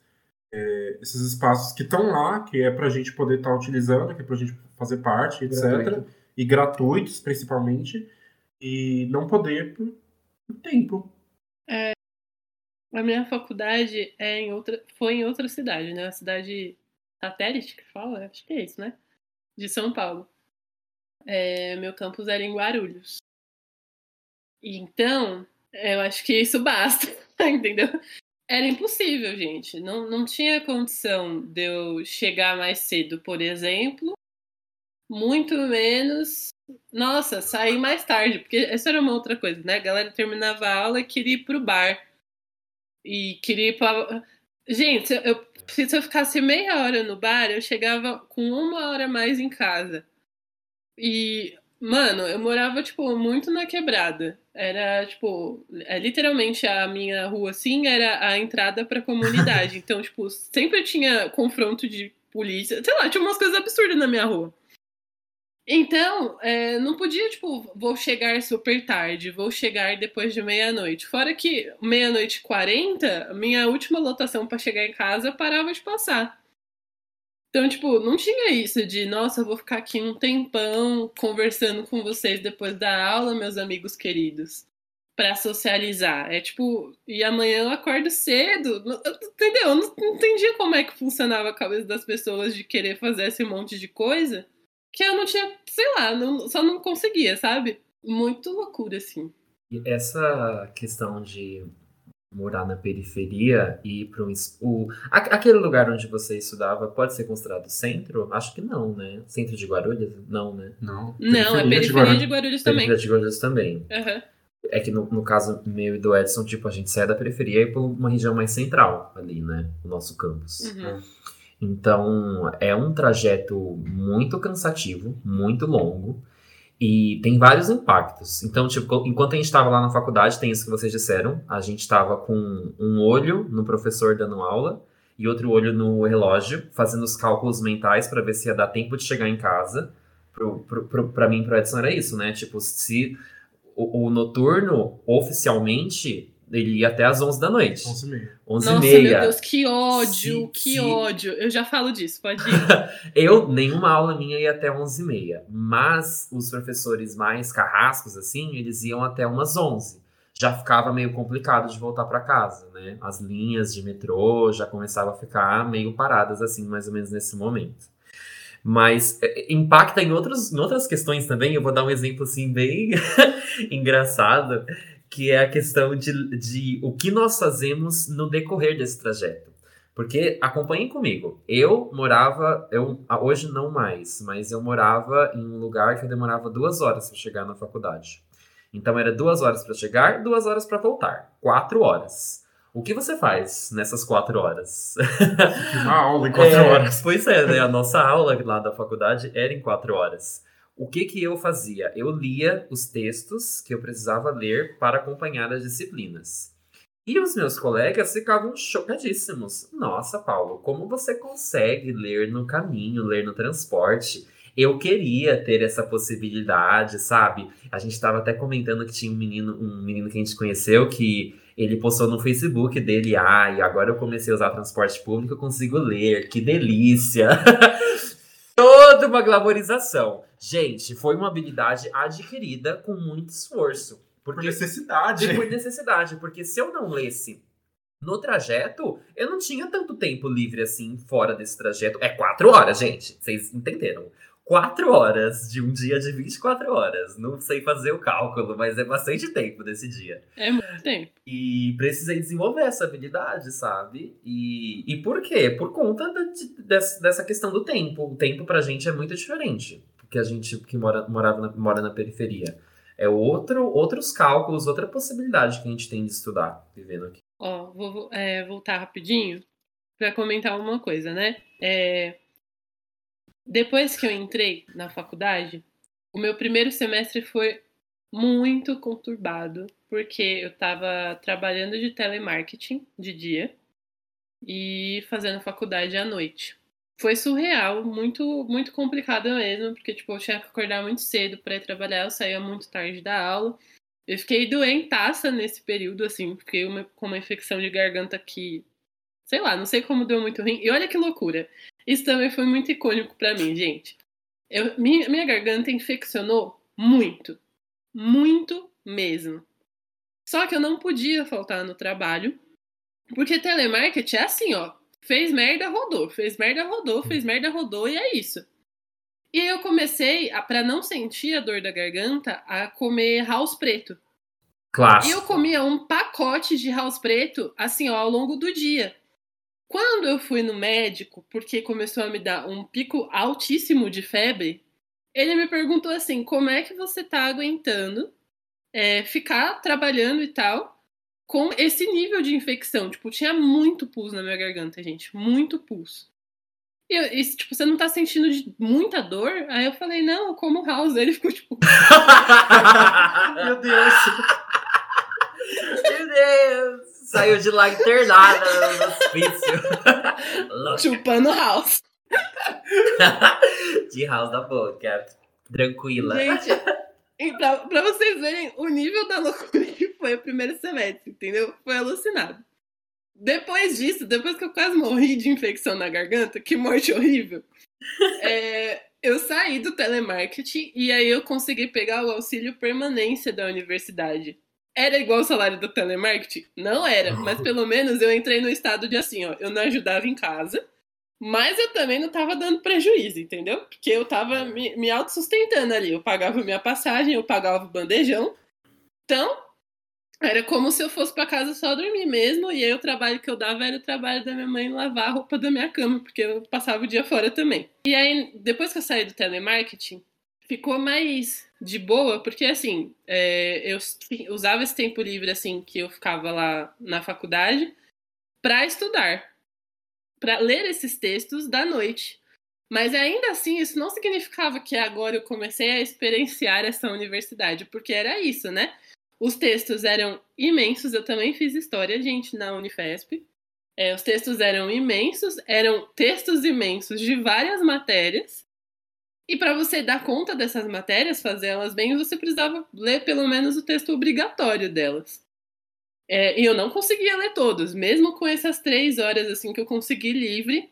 Speaker 3: é, esses espaços que estão lá, que é para a gente poder estar tá utilizando, que é para a gente fazer parte, etc. Gratuito. E gratuitos, principalmente, e não poder por, por tempo.
Speaker 2: É, a minha faculdade é em outra, foi em outra cidade, né? A cidade satélite que fala, acho que é isso, né? De São Paulo. É, meu campus era em Guarulhos. Então, eu acho que isso basta, (laughs) entendeu? Era impossível, gente. Não, não tinha condição de eu chegar mais cedo, por exemplo. Muito menos. Nossa, sair mais tarde, porque essa era uma outra coisa, né? A galera terminava a aula e queria ir pro bar. E queria ir pra. Gente, eu, se eu ficasse meia hora no bar, eu chegava com uma hora mais em casa. E Mano, eu morava, tipo, muito na quebrada. Era, tipo, é, literalmente a minha rua, assim, era a entrada pra comunidade. (laughs) Então, tipo, sempre tinha confronto de polícia. Sei lá, tinha umas coisas absurdas na minha rua. Então, é, não podia, tipo, vou chegar super tarde, vou chegar depois de meia-noite. Fora que meia-noite e quarenta, minha última lotação para chegar em casa parava de passar. Então, tipo, não tinha isso de, nossa, vou ficar aqui um tempão conversando com vocês depois da aula, meus amigos queridos, para socializar. É tipo, e amanhã eu acordo cedo, entendeu? Eu não, não entendia como é que funcionava a cabeça das pessoas de querer fazer esse monte de coisa que eu não tinha, sei lá, não, só não conseguia, sabe? Muito loucura, assim.
Speaker 1: E essa questão de morar na periferia e ir para um. O, aquele lugar onde você estudava pode ser considerado centro? Acho que não, né? Centro de Guarulhos? Não, né?
Speaker 3: Não.
Speaker 2: Não, é periferia de Guarulhos, também.
Speaker 1: Periferia de Guarulhos também.
Speaker 2: Uhum.
Speaker 1: É que no, no caso meu e do Edson, tipo, a gente sai da periferia e para uma região mais central ali, né? O nosso campus.
Speaker 2: Uhum.
Speaker 1: Então, é um trajeto muito cansativo, muito longo. E tem vários impactos. Então, tipo, enquanto a gente estava lá na faculdade, tem isso que vocês disseram. A gente estava com um olho no professor dando aula e outro olho no relógio, fazendo os cálculos mentais para ver se ia dar tempo de chegar em casa. Para mim, pro Edson, era isso, né? Tipo, se o, o noturno, oficialmente, ele ia até às 11 da noite.
Speaker 3: 11 e meia.
Speaker 1: 11
Speaker 2: Nossa,
Speaker 1: e meia.
Speaker 2: meu Deus, que ódio,
Speaker 1: Se-
Speaker 2: que
Speaker 1: se-
Speaker 2: ódio. Eu já falo disso, pode ir. (laughs)
Speaker 1: Eu, nenhuma aula minha ia até 11 e meia. Mas os professores mais carrascos, assim, eles iam até umas 11. Já ficava meio complicado de voltar para casa, né? As linhas de metrô já começavam a ficar meio paradas, assim, mais ou menos nesse momento. Mas é, impacta em, outros, em outras questões também. Eu vou dar um exemplo, assim, bem (laughs) engraçado, que é a questão de, de o que nós fazemos no decorrer desse trajeto. Porque acompanhem comigo. Eu morava, eu ah, hoje não mais, mas eu morava em um lugar que eu demorava duas horas para chegar na faculdade. Então era duas horas para chegar, duas horas para voltar, quatro horas. O que você faz nessas quatro horas?
Speaker 3: Uma aula em (laughs) quatro
Speaker 1: É,
Speaker 3: horas.
Speaker 1: Pois é, né? A nossa aula lá da faculdade era em quatro horas. O que que eu fazia? Eu lia os textos que eu precisava ler para acompanhar as disciplinas. E os meus colegas ficavam chocadíssimos. Nossa, Paulo, como você consegue ler no caminho, ler no transporte? Eu queria ter essa possibilidade, sabe? A gente estava até comentando que tinha um menino, um menino que a gente conheceu que ele postou no Facebook dele, ah, e agora eu comecei a usar transporte público, eu consigo ler, que delícia! (laughs) Toda uma glamorização. Gente, foi uma habilidade adquirida com muito esforço.
Speaker 3: Por
Speaker 1: Porque
Speaker 3: necessidade.
Speaker 1: de por necessidade, porque se eu não lesse no trajeto, eu não tinha tanto tempo livre assim fora desse trajeto. É quatro horas, gente. Vocês entenderam? Quatro horas de um dia de 24 horas. Não sei fazer o cálculo, mas é bastante tempo desse dia.
Speaker 2: É muito tempo.
Speaker 1: E precisei desenvolver essa habilidade, sabe? E, e por quê? Por conta da- de- dessa, questão do tempo. O tempo pra gente é muito diferente. Porque a gente que mora, morava na, mora na periferia. É outro, outros cálculos, outra possibilidade que a gente tem de estudar vivendo aqui.
Speaker 2: Ó, vou vo- é, voltar rapidinho para comentar uma coisa, né? É, depois que eu entrei na faculdade, o meu primeiro semestre foi muito conturbado, porque eu estava trabalhando de telemarketing de dia e fazendo faculdade à noite. Foi surreal, muito muito complicado mesmo, porque tipo, eu tinha que acordar muito cedo para ir trabalhar, eu saía muito tarde da aula. Eu fiquei doentaça nesse período, assim, fiquei uma- com uma infecção de garganta que, sei lá, não sei como deu muito ruim. E olha que loucura. Isso também foi muito icônico pra mim, gente. Eu, minha, minha garganta infeccionou muito. Muito mesmo. Só que eu não podia faltar no trabalho, porque telemarketing é assim, ó. Fez merda, rodou. Fez merda, rodou. Fez merda, rodou. E é isso. E aí eu comecei, a- pra não sentir a dor da garganta, a comer house preto. E
Speaker 1: Clássico.
Speaker 2: eu comia um pacote de house preto, assim, ó, ao longo do dia. Quando eu fui no médico, porque começou a me dar um pico altíssimo de febre, ele me perguntou assim: como é que você tá aguentando é, ficar trabalhando e tal com esse nível de infecção? Tipo, tinha muito pus na minha garganta, gente, muito pus. E, eu- e, tipo, você não tá sentindo muita dor? Aí eu falei, não, eu como house. Ele ficou tipo, (laughs)
Speaker 3: Meu Deus.
Speaker 1: Meu Deus! Saiu de lá internada no hospício. (laughs)
Speaker 2: Chupando house. (laughs)
Speaker 1: de house da boca. Tranquila.
Speaker 2: Gente, pra, pra vocês verem o nível da loucura que foi o primeiro semestre, entendeu? Foi alucinado. Depois disso, depois que eu quase morri de infecção na garganta, que morte horrível, é, eu saí do telemarketing e aí eu consegui pegar o auxílio permanência da universidade. Era igual o salário do telemarketing? Não era, (laughs) mas pelo menos eu entrei no estado de assim, ó, eu não ajudava em casa, mas eu também não tava dando prejuízo, entendeu? Porque eu tava me, me autossustentando ali. Eu pagava minha passagem, eu pagava o bandejão. Então, era como se eu fosse pra casa só dormir mesmo. E aí o trabalho que eu dava era o trabalho da minha mãe lavar a roupa da minha cama, porque eu passava o dia fora também. E aí, depois que eu saí do telemarketing, ficou mais de boa, porque assim, é, eu usava esse tempo livre assim que eu ficava lá na faculdade pra estudar para ler esses textos da noite. Mas ainda assim, isso não significava que agora eu comecei a experienciar essa universidade, porque era isso, né? Os textos eram imensos, eu também fiz história, gente, na Unifesp. É, os textos eram imensos, eram textos imensos de várias matérias. E para você dar conta dessas matérias, fazer elas bem, você precisava ler pelo menos o texto obrigatório delas. É, e eu não conseguia ler todos, mesmo com essas três horas assim que eu consegui livre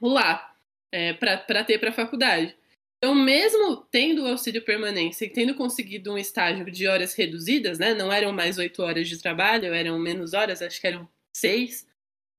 Speaker 2: lá é, para ter para a faculdade. Então, mesmo tendo o auxílio permanência e tendo conseguido um estágio de horas reduzidas, né, não eram mais oito horas de trabalho, eram menos horas, acho que eram seis,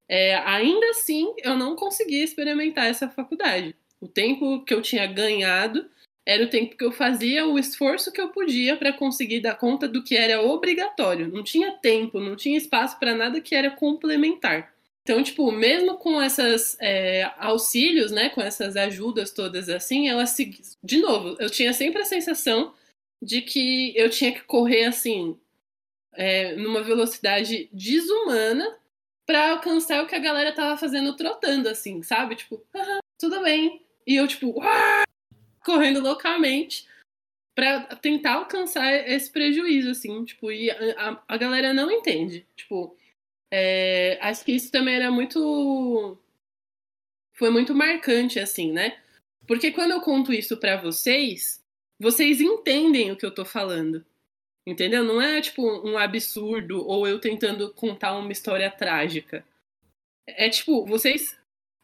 Speaker 2: é, ainda assim eu não conseguia experimentar essa faculdade. O tempo que eu tinha ganhado era o tempo que eu fazia o esforço que eu podia para conseguir dar conta do que era obrigatório. Não tinha tempo, não tinha espaço para nada que era complementar. Então, tipo, mesmo com esses é, auxílios, né, com essas ajudas todas assim, ela se... De novo, eu tinha sempre a sensação de que eu tinha que correr assim, é, numa velocidade desumana para alcançar o que a galera tava fazendo trotando, assim, sabe? Tipo, ah, tudo bem. E eu, tipo, ah! correndo loucamente para tentar alcançar esse prejuízo, assim, tipo, e a, a galera não entende. Tipo, é, acho que isso também era muito. Foi muito marcante, assim, né? Porque quando eu conto isso para vocês, vocês entendem o que eu tô falando. Entendeu? Não é tipo um absurdo ou eu tentando contar uma história trágica. É tipo, vocês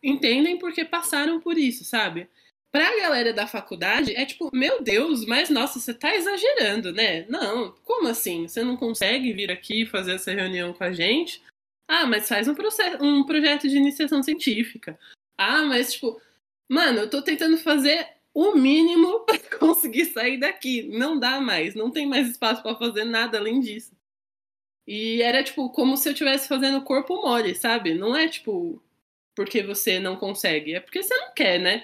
Speaker 2: entendem porque passaram por isso, sabe? Pra galera da faculdade, é tipo, meu Deus, mas nossa, você tá exagerando, né? Não, como assim? Você não consegue vir aqui fazer essa reunião com a gente? Ah, mas faz um, processo, um projeto de iniciação científica. Ah, mas tipo, mano, eu tô tentando fazer o mínimo (laughs) para conseguir sair daqui. Não dá mais, não tem mais espaço para fazer nada além disso. E era tipo como se eu estivesse fazendo corpo mole, sabe? Não é tipo porque você não consegue, é porque você não quer, né?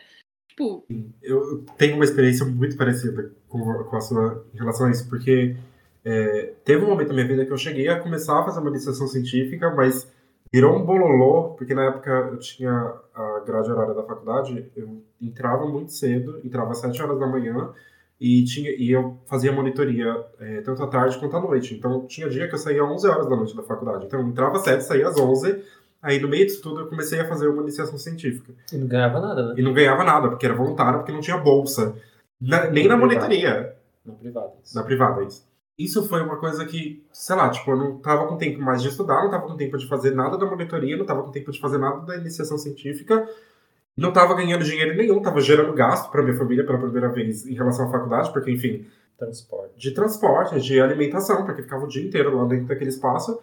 Speaker 2: Tipo,
Speaker 3: eu tenho uma experiência muito parecida com, a sua em relação a isso, porque é, teve um momento da minha vida que eu cheguei a começar a fazer uma iniciação científica, mas virou um bololô, porque na época eu tinha a grade horária da faculdade, eu entrava muito cedo, entrava às 7 horas da manhã, e, tinha, e eu fazia monitoria é, tanto à tarde quanto à noite. Então tinha dia que eu saía às 11 horas da noite da faculdade. Então eu entrava às 7, saía às 11, aí no meio disso tudo eu comecei a fazer uma iniciação científica.
Speaker 1: E não ganhava nada, né?
Speaker 3: E não ganhava nada, porque era voluntário, porque não tinha bolsa. Na, nem na, na monitoria.
Speaker 1: Na privada.
Speaker 3: Isso. Na privada, isso isso foi uma coisa que, sei lá, tipo, eu não tava com tempo mais de estudar, não tava com tempo de fazer nada da monitoria, não tava com tempo de fazer nada da iniciação científica, não tava ganhando dinheiro nenhum, tava gerando gasto para minha família pela primeira vez em relação à faculdade, porque, enfim.
Speaker 1: Transporte.
Speaker 3: De transporte, de alimentação, porque ficava o dia inteiro lá dentro daquele espaço.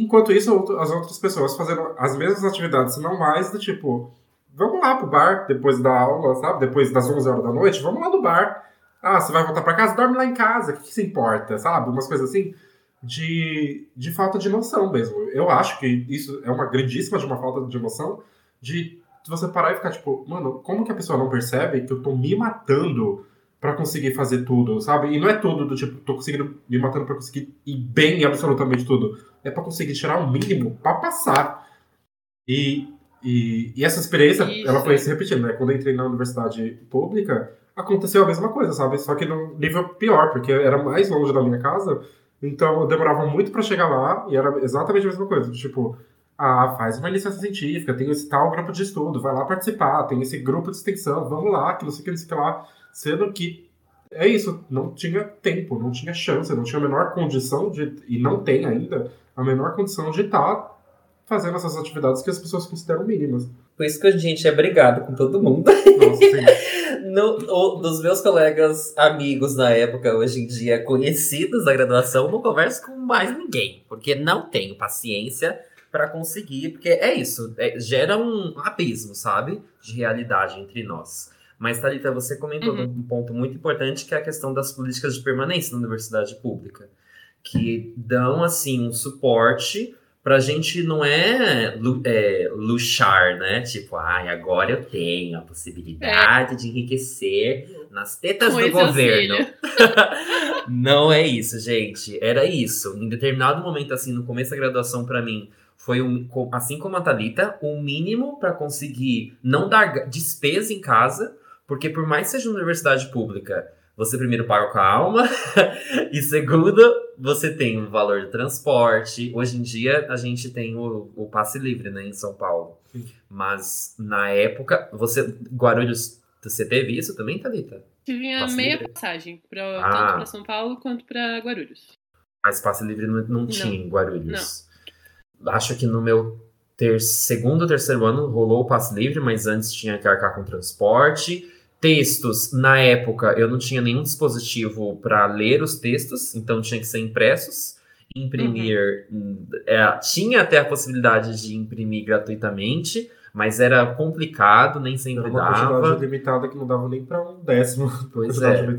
Speaker 3: Enquanto isso, as outras pessoas fazendo as mesmas atividades, não mais, do tipo, vamos lá pro bar depois da aula, sabe? Depois das 11 horas da noite, vamos lá no bar ah, você vai voltar para casa? Dorme lá em casa. O que, que se importa? Sabe? Umas coisas assim de, de falta de noção mesmo. Eu acho que isso é uma grandíssima de uma falta de noção de você parar e ficar tipo, mano, como que a pessoa não percebe que eu tô me matando para conseguir fazer tudo, sabe? E não é tudo do tipo, tô conseguindo me matando para conseguir ir bem em absolutamente tudo. É para conseguir tirar o mínimo para passar. E, e, e, essa experiência, Isso. ela foi se repetindo, né? Quando eu entrei na universidade pública, aconteceu a mesma coisa, sabe? Só que no nível pior, porque era mais longe da minha casa, então eu demorava muito para chegar lá e era exatamente a mesma coisa. Tipo, ah, faz uma licença científica, tem esse tal grupo de estudo, vai lá participar, tem esse grupo de extensão, vamos lá, que não sei o que, não sei o que lá. Sendo que é isso, não tinha tempo, não tinha chance, não tinha a menor condição de, e não tem ainda, a menor condição de estar tá fazendo essas atividades que as pessoas consideram mínimas.
Speaker 1: Por isso que a gente é brigado com todo mundo. Nossa, (laughs) no, o, dos meus colegas, amigos na época, hoje em dia conhecidos da graduação, não converso com mais ninguém, porque não tenho paciência para conseguir, porque é isso, é, gera um abismo, sabe, de realidade entre nós. Mas, Thalita, você comentou uhum. um ponto muito importante que é a questão das políticas de permanência na universidade pública, que dão, assim, um suporte pra gente não é, é luxar, né? Tipo, ai, agora eu tenho a possibilidade é. de enriquecer nas tetas do governo. (laughs) não é isso, gente. Era isso. Em determinado momento, assim, no começo da graduação, para mim, foi, um, assim como a Thalita, o um mínimo para conseguir não dar despesa em casa, porque por mais que seja uma universidade pública, você primeiro paga com a alma, (laughs) e segundo, você tem o valor do transporte. Hoje em dia, a gente tem o, o passe livre, né, em São Paulo. Sim. Mas, na época, você, Guarulhos, você teve isso também, Thalita?
Speaker 2: Tive a meia livre? passagem, pra, ah. tanto para São Paulo quanto para Guarulhos.
Speaker 1: Mas passe livre não, não, não. tinha em Guarulhos. Não acho que no meu ter, segundo ou terceiro ano rolou o passe livre, mas antes tinha que arcar com transporte. Textos, na época, eu não tinha nenhum dispositivo para ler os textos, então tinha que ser impressos. Imprimir, uhum. é, tinha até a possibilidade de imprimir gratuitamente, mas era complicado, nem sempre era uma dava.
Speaker 3: Uma limitada que não dava nem para um décimo. (laughs)
Speaker 1: Pois (laughs) é.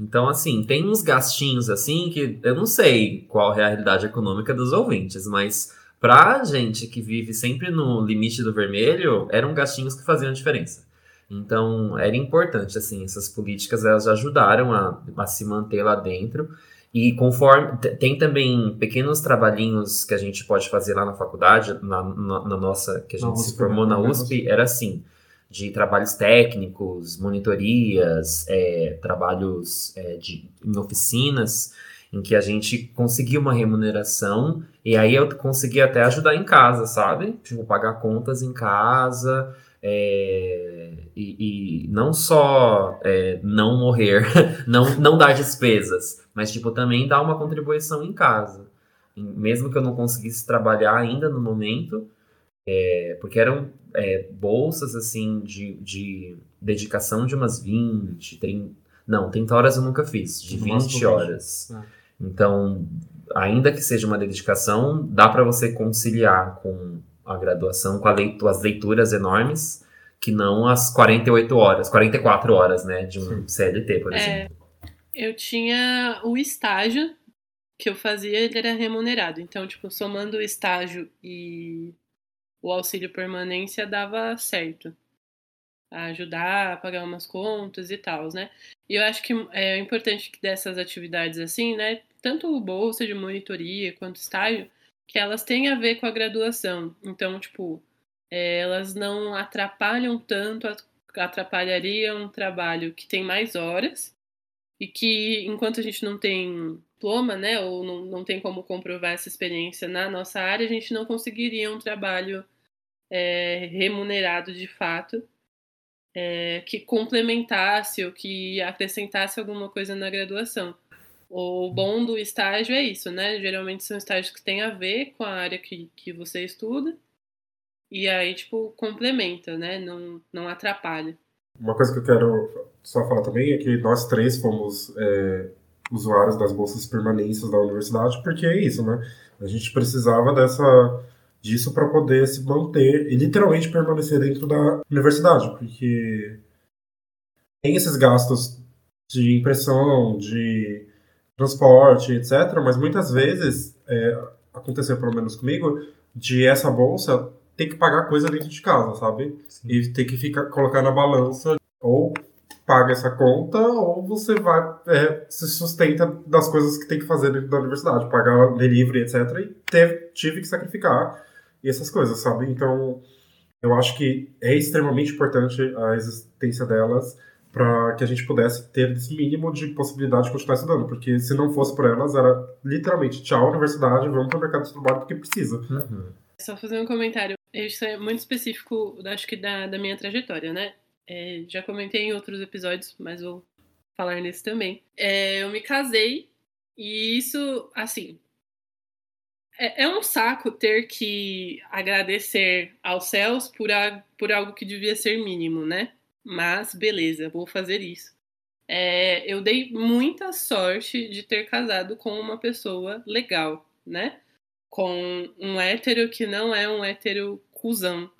Speaker 1: Então, assim, tem uns gastinhos assim que eu não sei qual é a realidade econômica dos ouvintes, mas Pra gente que vive sempre no limite do vermelho, eram gastinhos que faziam diferença. Então, era importante, assim, essas políticas elas ajudaram a, a se manter lá dentro. E conforme. Tem também pequenos trabalhinhos que a gente pode fazer lá na faculdade, na, na, na nossa. que a gente se formou na né? USP, era assim: de trabalhos técnicos, monitorias, é, trabalhos é, de, em oficinas em que a gente conseguia uma remuneração e aí eu consegui até ajudar em casa, sabe? Tipo, pagar contas em casa é, e, e, não só é, não morrer, (laughs) não, não dar despesas, mas tipo também dar uma contribuição em casa. Mesmo que eu não conseguisse trabalhar ainda no momento, é, porque eram é, bolsas assim de, de dedicação de umas 20, 30, não, 30 horas eu nunca fiz, de 20 horas. É. Então, ainda que seja uma dedicação, dá para você conciliar com a graduação, com a leitura, as leituras enormes, que não as 48 horas, 44 horas, né, de um CLT, por é, exemplo.
Speaker 2: Eu tinha o estágio que eu fazia, ele era remunerado. Então, tipo, somando o estágio e o auxílio permanência dava certo. A ajudar a pagar umas contas e tal, né? E eu acho que é importante que dessas atividades assim, né, tanto bolsa de monitoria quanto estágio, que elas têm a ver com a graduação. Então, tipo, é, elas não atrapalham tanto, atrapalhariam um trabalho que tem mais horas e que, enquanto a gente não tem diploma, né, ou não, não tem como comprovar essa experiência na nossa área, a gente não conseguiria um trabalho é, remunerado de fato. É, que complementasse ou que acrescentasse alguma coisa na graduação. O bom do estágio é isso, né? Geralmente são estágios que têm a ver com a área que, que você estuda. E aí, tipo, complementa, né? Não, não atrapalha.
Speaker 3: Uma coisa que eu quero só falar também é que nós três fomos é, usuários das bolsas permanências da universidade, porque é isso, né? A gente precisava dessa disso para poder se manter e literalmente permanecer dentro da universidade, porque tem esses gastos de impressão, de transporte, etc. Mas muitas vezes, é, aconteceu pelo menos comigo, de essa bolsa ter que pagar coisa dentro de casa, sabe? Sim. E ter que ficar, colocar na balança ou paga essa conta ou você vai é, se sustenta das coisas que tem que fazer dentro da universidade, pagar delivery, etc. E teve, tive que sacrificar e essas coisas, sabe? Então, eu acho que é extremamente importante a existência delas para que a gente pudesse ter esse mínimo de possibilidade de continuar estudando, porque se não fosse por elas, era literalmente tchau universidade, vamos para o mercado de trabalho porque precisa.
Speaker 2: Uhum. Só fazer um comentário, isso é muito específico, acho que da, da minha trajetória, né? É, já comentei em outros episódios, mas vou falar nesse também. É, eu me casei e isso, assim, é, é, um saco ter que agradecer aos céus por, a, por algo que devia ser mínimo, né? Mas beleza, vou fazer isso. É, eu dei muita sorte de ter casado com uma pessoa legal, né? Com um hétero que não é um hétero cuzão.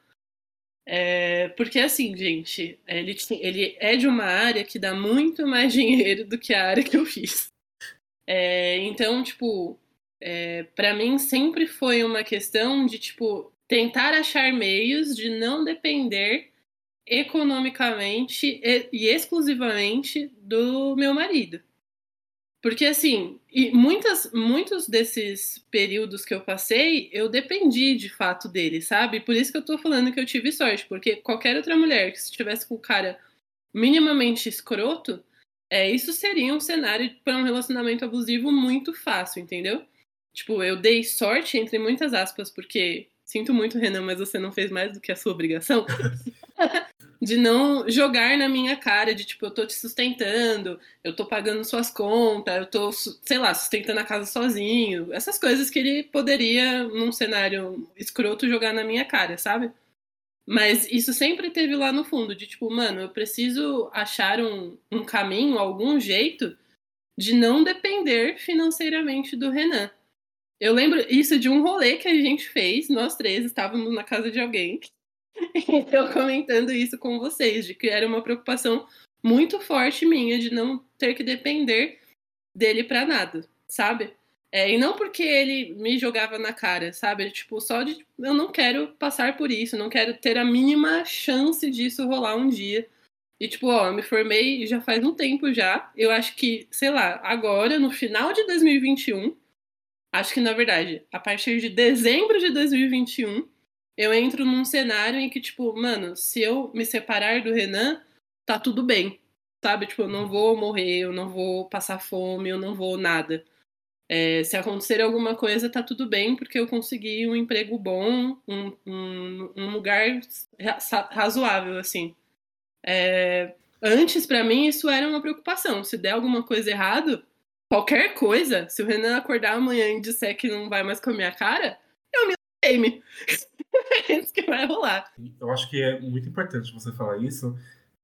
Speaker 2: É, porque assim, gente, ele, ele é de uma área que dá muito mais (laughs) dinheiro do que a área que eu fiz. É, então, tipo, é, para mim sempre foi uma questão de, tipo, tentar achar meios de não depender economicamente e, exclusivamente do meu marido. Porque, assim, e muitas, muitos desses períodos que eu passei, eu dependi de fato dele, sabe? Por isso que eu tô falando que eu tive sorte. Porque qualquer outra mulher que estivesse com o cara minimamente escroto, é, isso seria um cenário para um relacionamento abusivo muito fácil, entendeu? Tipo, eu dei sorte, entre muitas aspas, porque sinto muito, Renan, mas você não fez mais do que a sua obrigação. (laughs) de não jogar na minha cara de tipo, eu tô te sustentando, eu tô pagando suas contas, eu tô, sei lá, sustentando a casa sozinho. Essas coisas que ele poderia, num cenário escroto, jogar na minha cara, sabe? Mas isso sempre teve lá no fundo, de tipo, mano, eu preciso achar um, um caminho, algum jeito de não depender financeiramente do Renan. Eu lembro isso de um rolê que a gente fez, nós três estávamos na casa de alguém, (laughs) e eu comentando isso com vocês, de que era uma preocupação muito forte minha de não ter que depender dele para nada, sabe? É, e não porque ele me jogava na cara, sabe? Tipo, só de eu não quero passar por isso, não quero ter a mínima chance disso rolar um dia. E tipo, ó, eu me formei já faz um tempo já. Eu acho que, sei lá, agora, no final de 2021, acho que na verdade, a partir de dezembro de 2021, eu entro num cenário em que, tipo, mano, se eu me separar do Renan, tá tudo bem. Sabe? Tipo, eu não vou morrer, eu não vou passar fome, eu não vou nada. É, se acontecer alguma coisa, tá tudo bem, porque eu consegui um emprego bom, um, um, um lugar razoável, assim. É, antes, para mim, isso era uma preocupação. Se der alguma coisa errado, qualquer coisa, se o Renan acordar amanhã e disser que não vai mais com a minha cara, eu me. (laughs) (laughs) é isso que vai rolar.
Speaker 3: Eu acho que é muito importante você falar isso.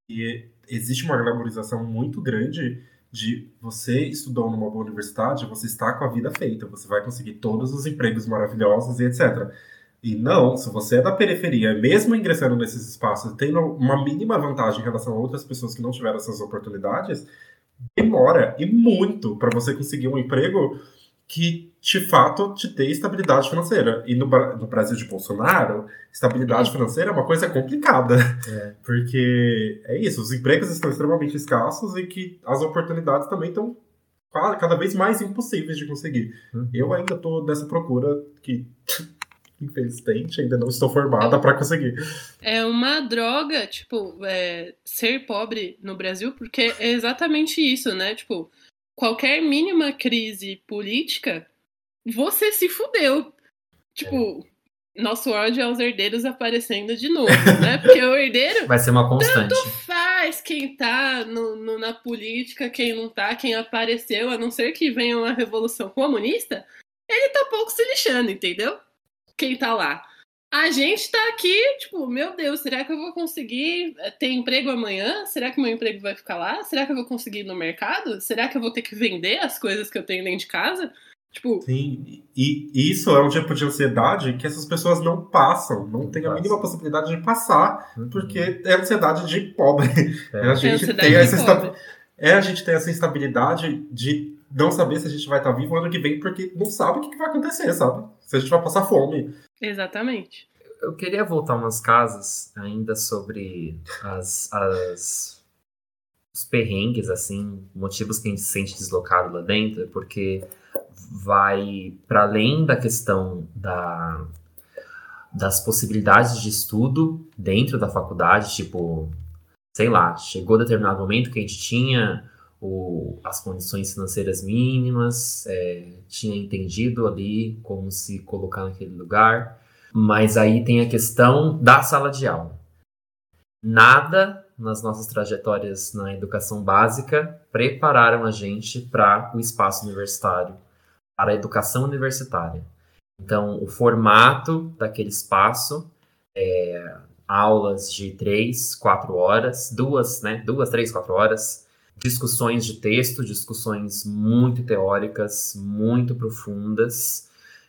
Speaker 3: E existe uma glamorização muito grande de você estudou numa boa universidade, você está com a vida feita, você vai conseguir todos os empregos maravilhosos e etc. E não, se você é da periferia, mesmo ingressando nesses espaços, tendo uma mínima vantagem em relação a outras pessoas que não tiveram essas oportunidades, demora e muito para você conseguir um emprego que de fato te dê estabilidade financeira. E no, no Brasil de Bolsonaro, estabilidade financeira é uma coisa complicada. É. (laughs) Porque é isso, os empregos estão extremamente escassos e que as oportunidades também estão cada vez mais impossíveis de conseguir. Uhum. Eu ainda estou nessa procura que. (laughs) Infelizmente, ainda não estou formada é, para conseguir.
Speaker 2: É uma droga, tipo, é, ser pobre no Brasil, porque é exatamente isso, né? Tipo, qualquer mínima crise política, você se fudeu. Tipo, é. nosso ódio aos herdeiros aparecendo de novo, né? (laughs) Porque o herdeiro.
Speaker 1: Vai ser uma constante.
Speaker 2: Tanto faz quem tá no, no, na política, quem não tá, quem apareceu, a não ser que venha uma revolução comunista, ele tá pouco se lixando, entendeu? Quem tá lá. A gente tá aqui, tipo, meu Deus, será que eu vou conseguir eh, ter emprego amanhã? Será que meu emprego vai ficar lá? Será que eu vou conseguir ir no mercado? Será que eu vou ter que vender as coisas que eu tenho dentro de casa? Tipo...
Speaker 3: Sim, e isso é um tipo de ansiedade que essas pessoas não passam, não tem a mínima possibilidade de passar, uhum. porque é ansiedade de pobre. É. (laughs) A gente é tem essa É, a gente tem essa instabilidade de não saber se a gente vai estar vivo ano que vem, porque não sabe o que vai acontecer, sabe? Se a gente vai passar fome.
Speaker 2: Exatamente.
Speaker 1: Eu queria voltar umas casas ainda sobre as, as os perrengues, assim, motivos que a gente se sente deslocado lá dentro, porque vai para além da questão da, das possibilidades de estudo dentro da faculdade, tipo, sei lá, chegou determinado momento que a gente tinha o, as condições financeiras mínimas, é, tinha entendido ali como se colocar naquele lugar, mas aí tem a questão da sala de aula. Nada nas nossas trajetórias na educação básica prepararam a gente para o espaço universitário, para a educação universitária. Então, o formato daquele espaço é aulas de três, quatro horas, duas, né? Duas, três, quatro horas, discussões de texto, discussões muito teóricas, muito profundas.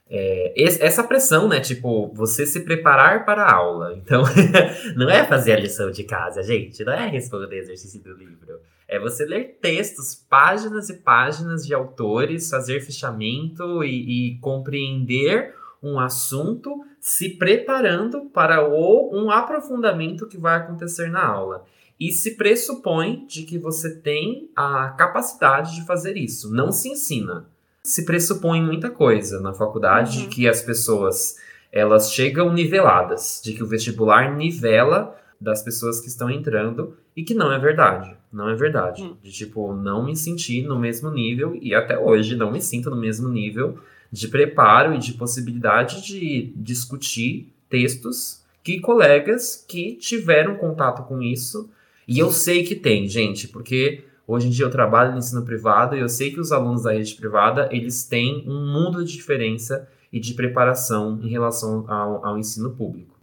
Speaker 1: É, essa pressão, né? Tipo, você se preparar para a aula. Então, (laughs) não é fazer a lição de casa, gente. Não é responder exercício do livro. É você ler textos, páginas e páginas de autores, fazer fichamento e, e compreender um assunto, se preparando para o, um aprofundamento que vai acontecer na aula. E se pressupõe de que você tem a capacidade de fazer isso. Não se ensina. Se pressupõe muita coisa na faculdade uhum. de que as pessoas elas chegam niveladas, de que o vestibular nivela das pessoas que estão entrando e que não é verdade. Não é verdade. Hum. De tipo, não me sentir no mesmo nível e até hoje não me sinto no mesmo nível de preparo e de possibilidade de discutir textos que colegas que tiveram contato com isso. E eu sei que tem, gente, porque hoje em dia eu trabalho no ensino privado e eu sei que os alunos da rede privada, eles têm um mundo de diferença e de preparação em relação ao, ao ensino público.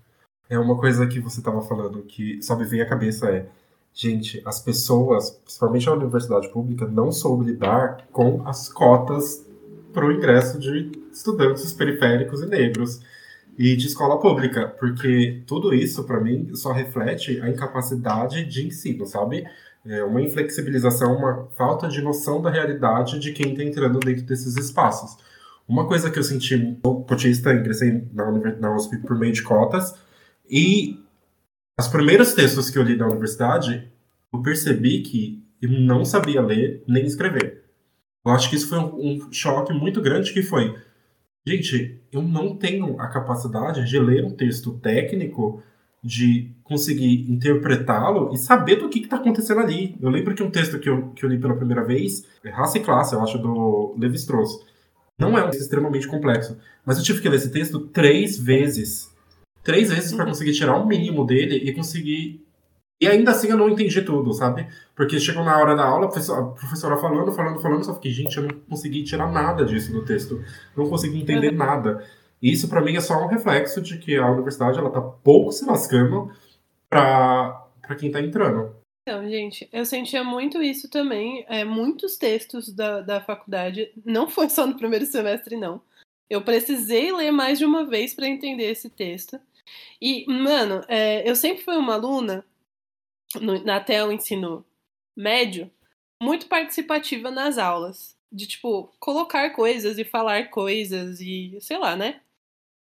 Speaker 3: É uma coisa que você estava falando que só me vem à cabeça é, gente, as pessoas, principalmente a universidade pública, não soube lidar com as cotas para o ingresso de estudantes periféricos e negros e de escola pública, porque tudo isso, para mim, só reflete a incapacidade de ensino, sabe? É uma inflexibilização, uma falta de noção da realidade de quem está entrando dentro desses espaços. Uma coisa que eu senti, cotista, ingressei na, na USP por meio de cotas, e os primeiros textos que eu li da universidade, eu percebi que eu não sabia ler nem escrever. Eu acho que isso foi um, um choque muito grande que foi, gente, eu não tenho a capacidade de ler um texto técnico, de conseguir interpretá-lo e saber do que está acontecendo ali. Eu lembro que um texto que eu, que eu li pela primeira vez, é Raça e Classe, eu acho, do Levi-Strauss. Não é um texto extremamente complexo, mas eu tive que ler esse texto três vezes três vezes para conseguir tirar o mínimo dele e conseguir. E ainda assim eu não entendi tudo, sabe? Porque chegou na hora da aula, a professora falando, falando, falando, só fiquei, gente, eu não consegui tirar nada disso do texto. Não consegui entender uhum. nada. E isso para mim é só um reflexo de que a universidade ela tá pouco se lascando para quem tá entrando.
Speaker 2: Então, gente, eu sentia muito isso também. É, muitos textos da, da faculdade, não foi só no primeiro semestre, não. Eu precisei ler mais de uma vez para entender esse texto. E, mano, é, eu sempre fui uma aluna, no, até o ensino médio, muito participativa nas aulas. De, tipo, colocar coisas e falar coisas e, sei lá, né?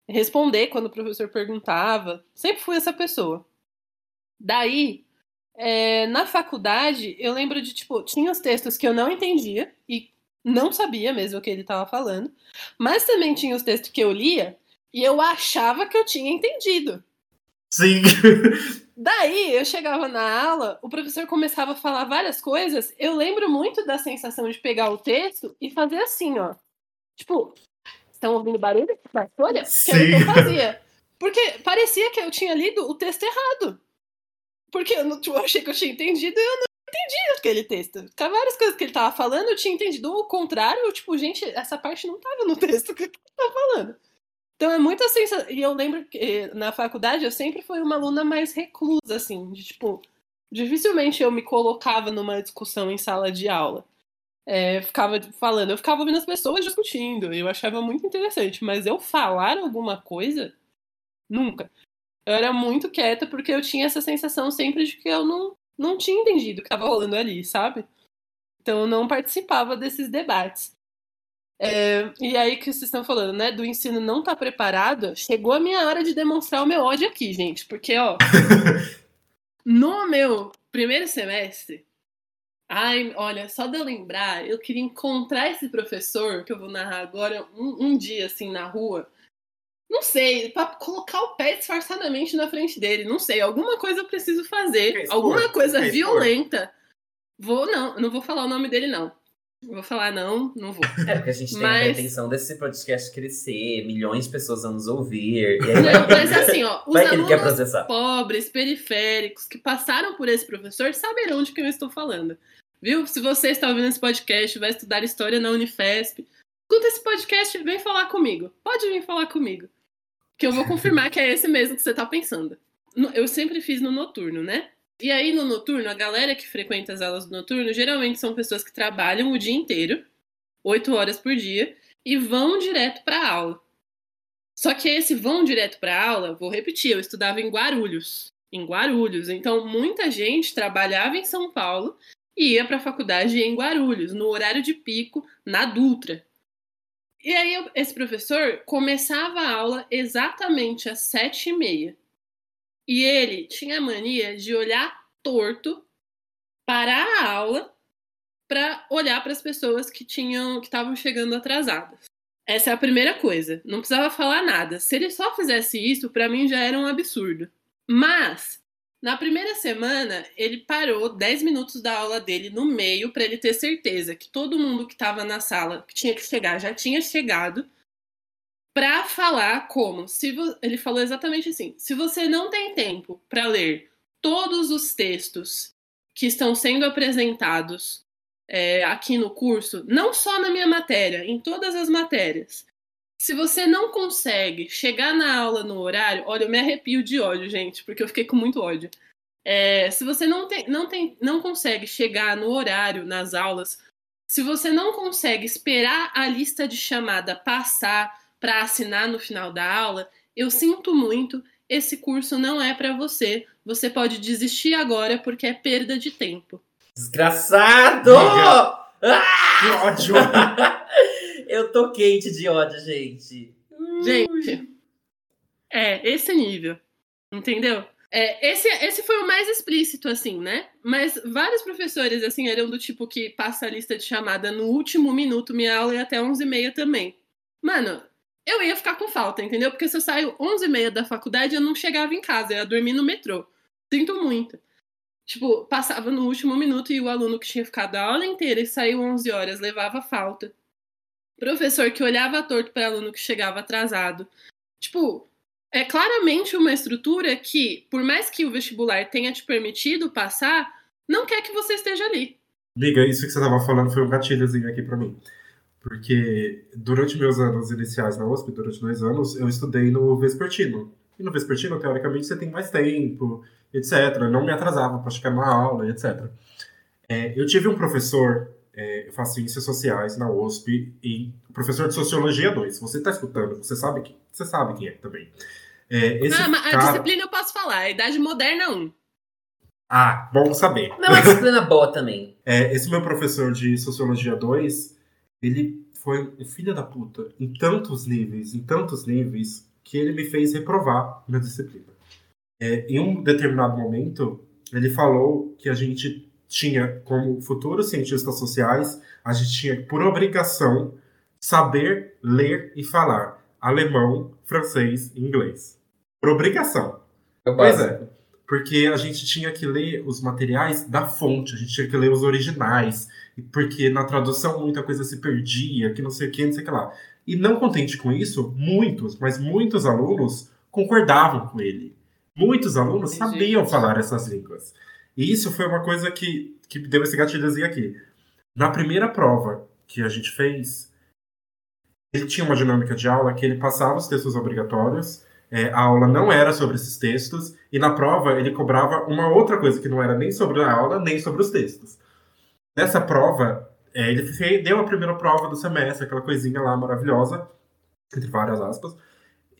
Speaker 2: Responder quando o professor perguntava. Sempre fui essa pessoa. Daí, é, na faculdade, eu lembro de, tipo, tinha os textos que eu não entendia e não sabia mesmo o que ele estava falando, mas também tinha os textos que eu lia e eu achava que eu tinha entendido.
Speaker 3: Sim. (laughs)
Speaker 2: Daí eu chegava na aula, o professor começava a falar várias coisas. Eu lembro muito da sensação de pegar o texto e fazer assim, ó. Tipo, estão ouvindo barulho da folha? Que era o que eu fazia. (laughs) Porque parecia que eu tinha lido o texto errado. Porque eu, não, tipo, eu achei que eu tinha entendido e eu não entendi aquele texto. Várias coisas que ele tava falando eu tinha entendido. O contrário, tipo, gente, essa parte não tava no texto que ele tava falando. Então é muita sensação. E eu lembro que na faculdade eu sempre fui uma aluna mais reclusa, assim, de tipo, dificilmente eu me colocava numa discussão em sala de aula. É, ficava falando, eu ficava ouvindo as pessoas discutindo, eu achava muito interessante, mas eu falar alguma coisa, nunca. Eu era muito quieta porque eu tinha essa sensação sempre de que eu não, não tinha entendido o que estava rolando ali, sabe? Então eu não participava desses debates. É, e aí que vocês estão falando, né? Do ensino não estar tá preparado, chegou a minha hora de demonstrar o meu ódio aqui, gente. Porque, ó, (laughs) no meu primeiro semestre, ai, olha, só de eu lembrar, eu queria encontrar esse professor que eu vou narrar agora um, um dia, assim, na rua. Não sei, para colocar o pé disfarçadamente na frente dele. Não sei, alguma coisa eu preciso fazer. alguma coisa violenta. Vou, não, não vou falar o nome dele, não. Vou falar não, não vou.
Speaker 1: É porque a gente tem mas... a intenção desse podcast crescer, milhões de pessoas vão nos ouvir.
Speaker 2: não, mas assim, ó, os alunos pobres, periféricos, que passaram por esse professor, saberão de que eu estou falando. Viu? Se você está ouvindo esse podcast, vai estudar história na Unifesp, escuta esse podcast vem falar comigo. Pode vir falar comigo. Que eu vou confirmar que é esse mesmo que você está pensando. Eu sempre fiz no noturno, né? E aí, no noturno, a galera que frequenta as aulas do noturno geralmente são pessoas que trabalham o dia inteiro, oito horas por dia, e vão direto para a aula. Só que esse vão direto para a aula, vou repetir, eu estudava em Guarulhos. Em Guarulhos. Então, muita gente trabalhava em São Paulo e ia para a faculdade em Guarulhos, no horário de pico, na Dutra. E aí, esse professor começava a aula exatamente às sete e meia. E ele tinha mania de olhar torto, parar a aula para olhar para as pessoas que tinham que estavam chegando atrasadas. Essa é a primeira coisa. Não precisava falar nada. Se ele só fizesse isso, para mim já era um absurdo. Mas na primeira semana, ele parou 10 minutos da aula dele no meio para ele ter certeza que todo mundo que estava na sala, que tinha que chegar, já tinha chegado para falar como, se ele falou exatamente assim: se você não tem tempo para ler todos os textos que estão sendo apresentados é, aqui no curso, não só na minha matéria, em todas as matérias. Se você não consegue chegar na aula no horário, olha, eu me arrepio de ódio, gente, porque eu fiquei com muito ódio. É, se você não, tem, não, tem, não consegue chegar no horário nas aulas, se você não consegue esperar a lista de chamada passar para assinar no final da aula, eu sinto muito, esse curso não é para você. Você pode desistir agora porque é perda de tempo.
Speaker 1: Desgraçado! Ah!
Speaker 3: Que ódio! (laughs)
Speaker 1: eu tô quente de ódio, gente.
Speaker 2: Gente, é esse nível, entendeu? É, esse, esse foi o mais explícito, assim, né? Mas vários professores, assim, eram do tipo que passa a lista de chamada no último minuto, minha aula ia até 11h30 também. Mano, eu ia ficar com falta, entendeu? Porque se eu saio 11h30 da faculdade, eu não chegava em casa, eu ia dormir no metrô. Sinto muito. Tipo, passava no último minuto e o aluno que tinha ficado a aula inteira e saiu 11 horas levava falta. Professor que olhava torto para aluno que chegava atrasado. Tipo, é claramente uma estrutura que, por mais que o vestibular tenha te permitido passar, não quer que você esteja ali.
Speaker 3: Liga, isso que você estava falando foi um gatilhozinho aqui para mim. Porque durante meus anos iniciais na USP, durante dois anos, eu estudei no Vespertino. E no Vespertino, teoricamente, você tem mais tempo, etc. não me atrasava para chegar na aula, etc. É, eu tive um professor, é, eu faço ciências sociais na USP, e professor de Sociologia 2. Você está escutando, você sabe, que, você sabe quem é também.
Speaker 2: É, esse ah, mas cara... a disciplina eu posso falar, a Idade Moderna 1.
Speaker 3: Ah, bom saber.
Speaker 1: Não é uma disciplina boa também. (laughs)
Speaker 3: É, esse meu professor de Sociologia 2, ele foi um filho da puta em tantos níveis, em tantos níveis, que ele me fez reprovar na disciplina. É, em um determinado momento, ele falou que a gente tinha, como futuros cientistas sociais, a gente tinha por obrigação saber ler e falar alemão, francês e inglês. Por obrigação.
Speaker 1: É pois é.
Speaker 3: Porque a gente tinha que ler os materiais da fonte, a gente tinha que ler os originais, porque na tradução muita coisa se perdia, que não sei o que, não sei o que lá. E não contente com isso, muitos, mas muitos alunos concordavam com ele. Muitos alunos sabiam falar essas línguas. E isso foi uma coisa que, que deu esse gatilhozinho aqui. Na primeira prova que a gente fez, ele tinha uma dinâmica de aula que ele passava os textos obrigatórios, é, a aula não era sobre esses textos, e na prova ele cobrava uma outra coisa que não era nem sobre a aula, nem sobre os textos. Nessa prova, é, ele deu a primeira prova do semestre, aquela coisinha lá maravilhosa, entre várias aspas,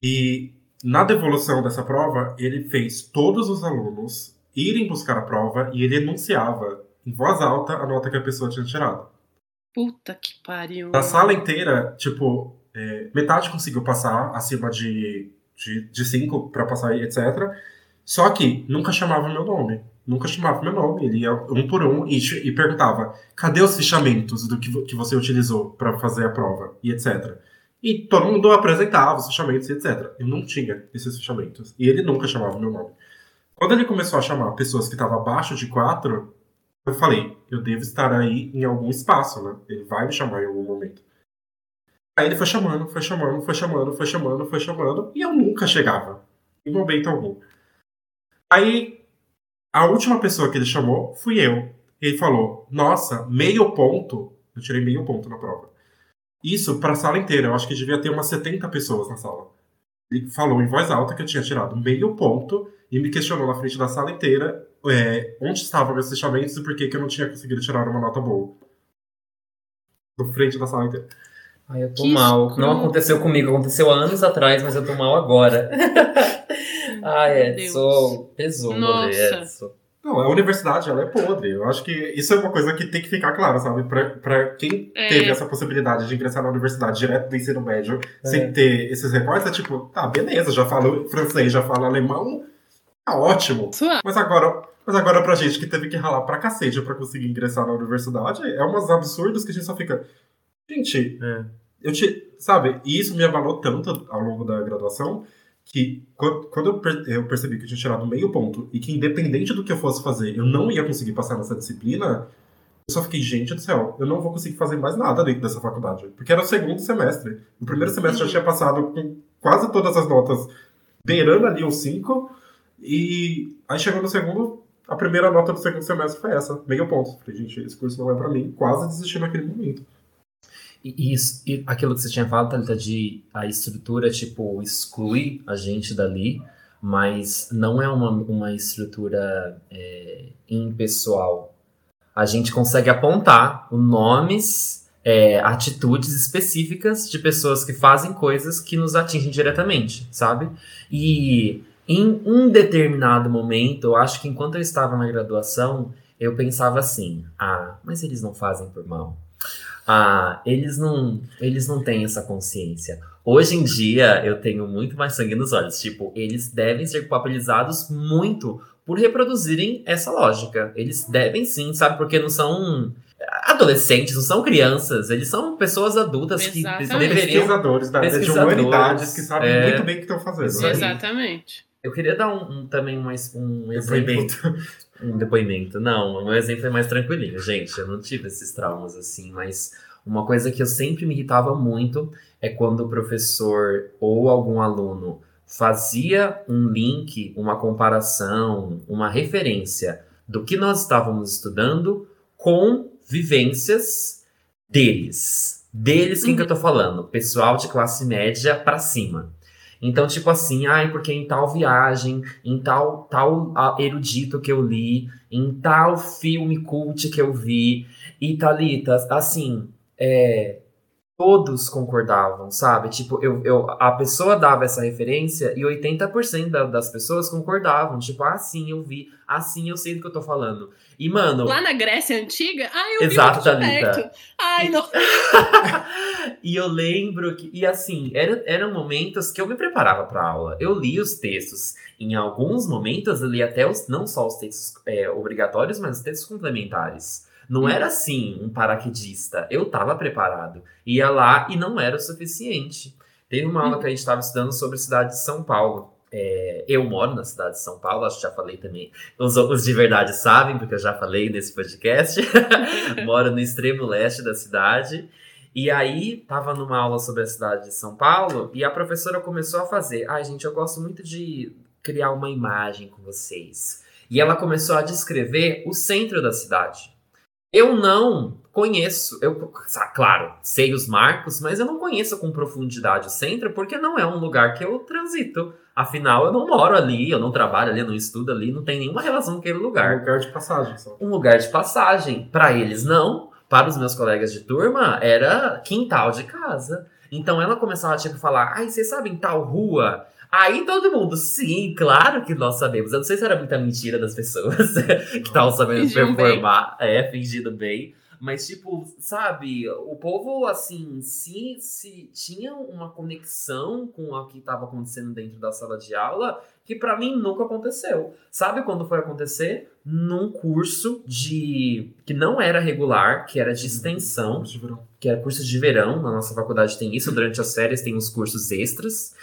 Speaker 3: e na devolução dessa prova, ele fez todos os alunos irem buscar a prova e ele enunciava em voz alta a nota que a pessoa tinha tirado.
Speaker 2: Puta que pariu.
Speaker 3: Na sala inteira, tipo, é, metade conseguiu passar acima de de, de cinco para passar, etc. Só que nunca chamava meu nome. Nunca chamava meu nome. Ele ia um por um e, e perguntava: cadê os fichamentos do que, que você utilizou para fazer a prova? E etc. E todo mundo apresentava os fichamentos e etc. Eu não tinha esses fichamentos. E ele nunca chamava meu nome. Quando ele começou a chamar pessoas que estavam abaixo de quatro, eu falei: eu devo estar aí em algum espaço, né? Ele vai me chamar em algum momento. Aí ele foi chamando, foi chamando, foi chamando, foi chamando, foi chamando, e eu nunca chegava, em momento algum. Aí, a última pessoa que ele chamou fui eu. Ele falou: Nossa, meio ponto. Eu tirei meio ponto na prova. Isso para a sala inteira. Eu acho que devia ter umas 70 pessoas na sala. Ele falou em voz alta que eu tinha tirado meio ponto e me questionou na frente da sala inteira é, onde estavam meus fechamentos e por que, que eu não tinha conseguido tirar uma nota boa. Na frente da sala inteira.
Speaker 1: Ai, eu tô que mal. Escuro. Não aconteceu comigo, aconteceu há anos atrás, mas eu tô mal agora. (laughs) Ai, Edson, pesou, Edson.
Speaker 3: Não, a universidade, ela é podre. Eu acho que isso é uma coisa que tem que ficar claro, sabe? Pra, pra quem é. teve essa possibilidade de ingressar na universidade direto do ensino médio, é. sem ter esses recortes, é tipo, tá, beleza, já falo francês, já falo alemão, Tá ótimo. Mas agora, mas agora pra gente que teve que ralar pra cacete pra conseguir ingressar na universidade, é umas absurdos que a gente só fica. Gente,
Speaker 1: É.
Speaker 3: eu te. Sabe? E isso me abalou tanto ao longo da graduação que quando, eu, per- eu percebi que eu tinha tirado meio ponto e que independente do que eu fosse fazer, eu não ia conseguir passar nessa disciplina, eu só fiquei, gente do céu, eu não vou conseguir fazer mais nada dentro dessa faculdade. Porque era o segundo semestre. No primeiro semestre eu tinha passado com quase todas as notas beirando ali os 5. E aí chegou no segundo, a primeira nota do segundo semestre foi essa, meio ponto. Falei, gente, esse curso não é pra mim. Quase desisti naquele momento.
Speaker 1: E, isso, e aquilo que você tinha falado, Thalita, de a estrutura, tipo, exclui a gente dali, mas não é uma, uma estrutura é, impessoal. A gente consegue apontar nomes, é, atitudes específicas de pessoas que fazem coisas que nos atingem diretamente, sabe? E em um determinado momento, eu acho que enquanto eu estava na graduação, eu pensava assim: ah, mas eles não fazem por mal. Ah, eles não, eles não têm essa consciência. Hoje em dia, eu tenho muito mais sangue nos olhos. Tipo, eles devem ser culpabilizados muito por reproduzirem essa lógica. Eles devem sim, sabe? Porque não são adolescentes, não são crianças. Eles são pessoas adultas que
Speaker 2: Exatamente.
Speaker 1: deveriam
Speaker 3: Pesquisadores da área de
Speaker 1: Pesquisadores,
Speaker 3: humanidades que sabem
Speaker 1: é.
Speaker 3: muito bem o que estão fazendo.
Speaker 1: Aí.
Speaker 2: Exatamente.
Speaker 1: Eu queria dar um, um- também ex- um exemplo. Um depoimento. Não, o meu exemplo é mais tranquilinho, gente. Eu não tive esses traumas assim, mas uma coisa que eu sempre me irritava muito é quando o professor ou algum aluno fazia um link, uma comparação, uma referência do que nós estávamos estudando com vivências deles. Deles, quem que eu tô falando? Pessoal de classe média pra cima. Então, tipo assim, ai, porque em tal viagem, em tal, tal erudito que eu li, em tal filme cult que eu vi, e Thalita, assim, é, todos concordavam, sabe? Tipo, eu, eu, a pessoa dava essa referência e 80% da, das pessoas concordavam. Tipo, ah, sim, eu vi, ah, sim, eu sei do que eu tô falando. E, mano,
Speaker 2: Lá na Grécia Antiga, ai, eu
Speaker 1: Exato,
Speaker 2: vi muito perto. Ai, não. (laughs)
Speaker 1: e eu lembro que, e assim, era, eram momentos que eu me preparava para aula. Eu li os textos. Em alguns momentos, eu li até os, não só os textos é, obrigatórios, mas os textos complementares. Não era assim um paraquedista. Eu estava preparado. Ia lá e não era o suficiente. Teve uma aula que a gente estava estudando sobre a cidade de São Paulo. É, eu moro na cidade de São Paulo, acho que já falei também. Os, os de verdade sabem, porque eu já falei nesse podcast. (laughs) moro no extremo leste da cidade. E aí, tava numa aula sobre a cidade de São Paulo e a professora começou a fazer. Ai, gente, eu gosto muito de criar uma imagem com vocês. E ela começou a descrever o centro da cidade. Eu não conheço, eu, claro, sei os marcos, mas eu não conheço com profundidade o centro porque não é um lugar que eu transito. Afinal, eu não moro ali, eu não trabalho ali, eu não estudo ali, não tem nenhuma relação com aquele lugar
Speaker 3: um lugar de passagem só.
Speaker 1: um lugar de passagem. Para eles, não. Para os meus colegas de turma, era quintal de casa. Então ela começava tipo, a falar: ai, vocês sabem tal rua? Aí todo mundo, sim, claro que nós sabemos. Eu não sei se era muita mentira das pessoas (laughs) que estavam sabendo
Speaker 2: Fingiam
Speaker 1: performar, é, fingindo bem. Mas, tipo, sabe, o povo, assim, se, se tinha uma conexão com o que estava acontecendo dentro da sala de aula, que pra mim nunca aconteceu. Sabe quando foi acontecer? Num curso de que não era regular, que era de extensão,
Speaker 3: de verão.
Speaker 1: que era curso de verão. Na nossa faculdade tem isso, durante as férias tem os cursos extras.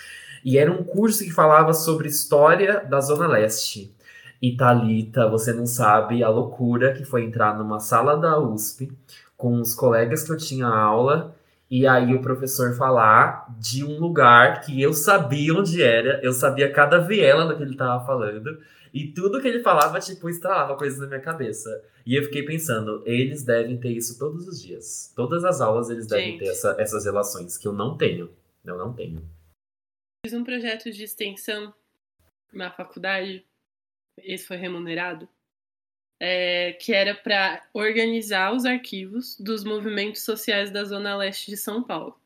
Speaker 1: E era um curso que falava sobre história da Zona Leste. E Thalita, você não sabe a loucura que foi entrar numa sala da USP com os colegas que eu tinha aula e aí o professor falar de um lugar que eu sabia onde era, eu sabia cada viela do que ele tava falando e tudo que ele falava, tipo, estralava coisas na minha cabeça. E eu fiquei pensando, eles devem ter isso todos os dias. Todas as aulas eles devem
Speaker 2: Gente.
Speaker 1: ter essa- essas relações que eu não tenho. Eu não tenho.
Speaker 2: Fiz um projeto de extensão na faculdade, esse foi remunerado, é, que era para organizar os arquivos dos movimentos sociais da Zona Leste de São Paulo.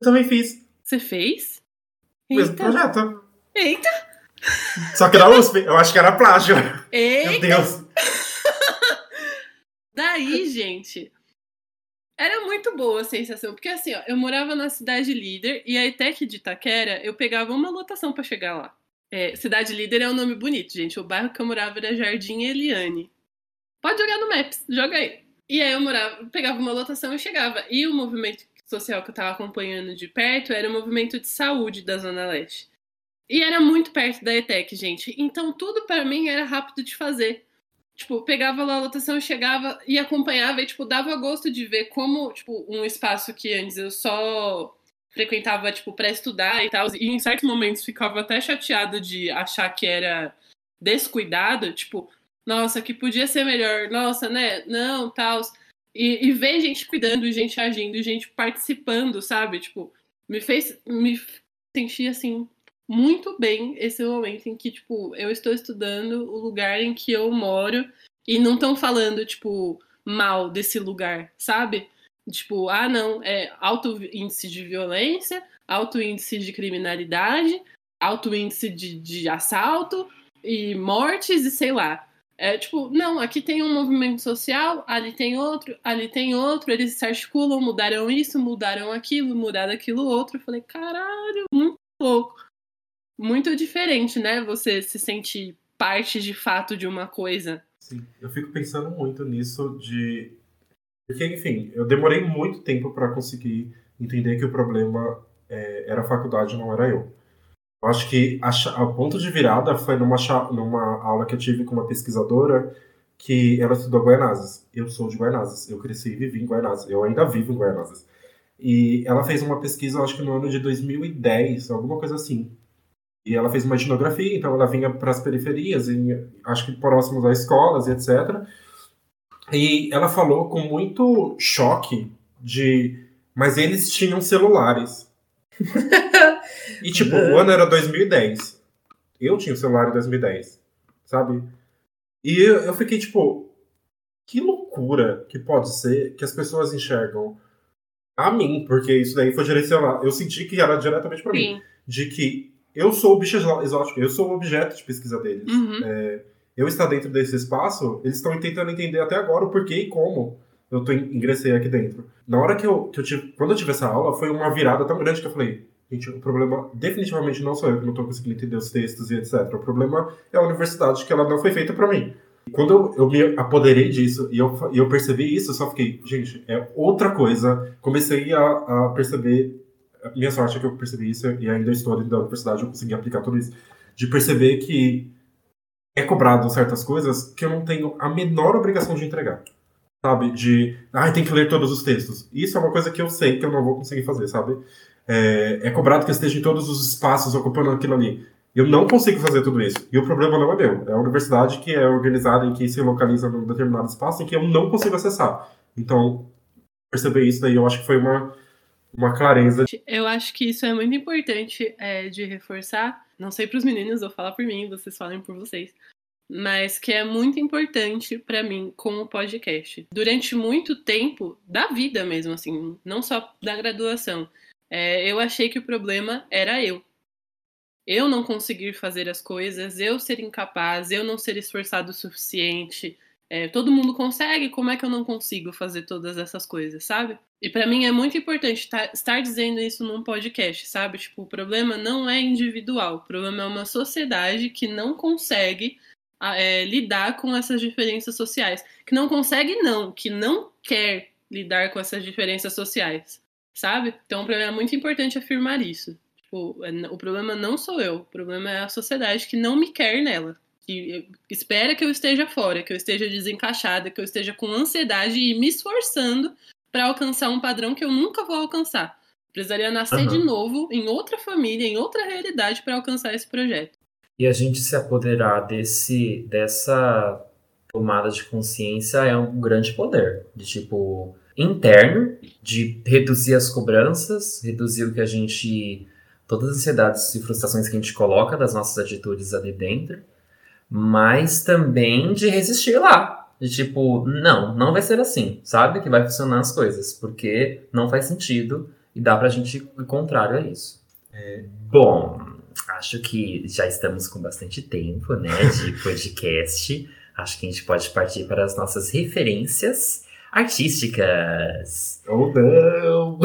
Speaker 3: Eu também fiz
Speaker 2: Você fez?
Speaker 3: o mesmo
Speaker 2: Eita,
Speaker 3: projeto.
Speaker 2: eita,
Speaker 3: Só que na USP, eu acho que era plágio. Meu
Speaker 2: eita!
Speaker 3: Deus. (laughs)
Speaker 2: Daí, gente, era muito boa a sensação, porque assim, ó, eu morava na cidade líder e a ETEC de Itaquera, eu pegava uma lotação pra chegar lá. É, Cidade Líder é um nome bonito, gente. O bairro que eu morava era Jardim Eliane. Pode jogar no Maps, joga aí. E aí eu morava, pegava uma lotação e chegava. E o movimento social que eu tava acompanhando de perto era o movimento de saúde da Zona Leste. E era muito perto da ETEC, gente. Então tudo para mim era rápido de fazer. Tipo, pegava lá a lotação, chegava e acompanhava e, tipo, dava gosto de ver como, tipo, um espaço que antes eu só frequentava, tipo, para estudar e tal, e em certos momentos ficava até chateado de achar que era descuidado, tipo, nossa, que podia ser melhor, nossa, né, não, tal. E, e ver gente cuidando, gente agindo, gente participando, sabe? Tipo, me fez, me sentir, assim, muito bem esse momento em que, tipo, eu estou estudando o lugar em que eu moro e não estão falando, tipo, mal desse lugar, sabe? Tipo, ah, não, é alto índice de violência, alto índice de criminalidade, alto índice de, de assalto e mortes e sei lá. É tipo, não, aqui tem um movimento social, ali tem outro, ali tem outro, eles se articulam, mudaram isso, mudaram aquilo, mudaram aquilo outro. Eu falei, caralho, muito louco muito diferente, né? Você se sentir parte de fato de uma coisa.
Speaker 3: Sim, eu fico pensando muito nisso de. Porque, enfim, eu demorei muito tempo para conseguir entender que o problema é, era a faculdade, não era eu. Eu acho que a, ponto de virada foi numa, numa aula que eu tive com uma pesquisadora que ela estudou Guaianazes. Eu sou de Guaianazes, eu cresci e vivi em Guaianazes, eu ainda vivo em Guaianazes. E ela fez uma pesquisa, acho que no ano de 2010, alguma coisa assim, e ela fez uma etnografia, então ela vinha para as periferias, acho que próximos às escolas e etc. E ela falou com muito choque de. Mas eles tinham celulares. (laughs) e tipo, o ano era 2010. Eu tinha o celular em 2010, sabe? E eu, eu fiquei tipo, que loucura que pode ser que as pessoas enxergam a mim, porque isso daí foi direcionado. Eu senti que era diretamente para mim. De que eu sou o bicho exótico, eu sou o objeto de pesquisa deles.
Speaker 2: Uhum.
Speaker 3: É, eu estar dentro desse espaço, eles estão tentando entender até agora o porquê e como eu tô, ingressei aqui dentro. Na hora que eu, que eu tive, quando eu tive essa aula, foi uma virada tão grande que eu falei, gente, o problema definitivamente não sou eu que não tô conseguindo entender os textos e etc. O problema é a universidade, que ela não foi feita para mim. Quando eu, eu, me apoderei disso e eu, eu percebi isso, eu só fiquei, gente, é outra coisa. Comecei a, a perceber minha sorte é que eu percebi isso e ainda estou dentro da universidade, eu consegui aplicar tudo isso. De perceber que é cobrado certas coisas que eu não tenho a menor obrigação de entregar. Sabe? De, ah, tem que ler todos os textos. Isso é uma coisa que eu sei que eu não vou conseguir fazer, sabe? É, é cobrado que eu esteja em todos os espaços ocupando aquilo ali. Eu não consigo fazer tudo isso. E o problema não é meu. É a universidade que é organizada e que se localiza num determinado espaço em que eu não consigo acessar. Então, perceber isso daí eu acho que foi uma uma clareza.
Speaker 2: Eu acho que isso é muito importante é, de reforçar. Não sei para os meninos, vou falar por mim, vocês falem por vocês. Mas que é muito importante para mim com o podcast. Durante muito tempo, da vida mesmo, assim, não só da graduação, é, eu achei que o problema era eu. Eu não conseguir fazer as coisas, eu ser incapaz, eu não ser esforçado o suficiente, é, todo mundo consegue, como é que eu não consigo fazer todas essas coisas, sabe? E para mim é muito importante tá, estar dizendo isso num podcast, sabe? Tipo, o problema não é individual, o problema é uma sociedade que não consegue é, lidar com essas diferenças sociais. Que não consegue, não, que não quer lidar com essas diferenças sociais, sabe? Então, para mim é muito importante afirmar isso. Tipo, é, o problema não sou eu, o problema é a sociedade que não me quer nela que espera que eu esteja fora, que eu esteja desencaixada, que eu esteja com ansiedade e me esforçando para alcançar um padrão que eu nunca vou alcançar. Precisaria nascer uhum. de novo em outra família, em outra realidade para alcançar esse projeto.
Speaker 1: E a gente se apoderar desse dessa tomada de consciência é um grande poder, de tipo interno, de reduzir as cobranças, reduzir o que a gente todas as ansiedades e frustrações que a gente coloca das nossas atitudes ali dentro mas também de resistir lá. De tipo, não, não vai ser assim, sabe? Que vai funcionar as coisas, porque não faz sentido e dá pra gente ir contrário a isso. É, bom, acho que já estamos com bastante tempo, né, de (laughs) podcast. acho que a gente pode partir para as nossas referências artísticas.
Speaker 3: Ou não!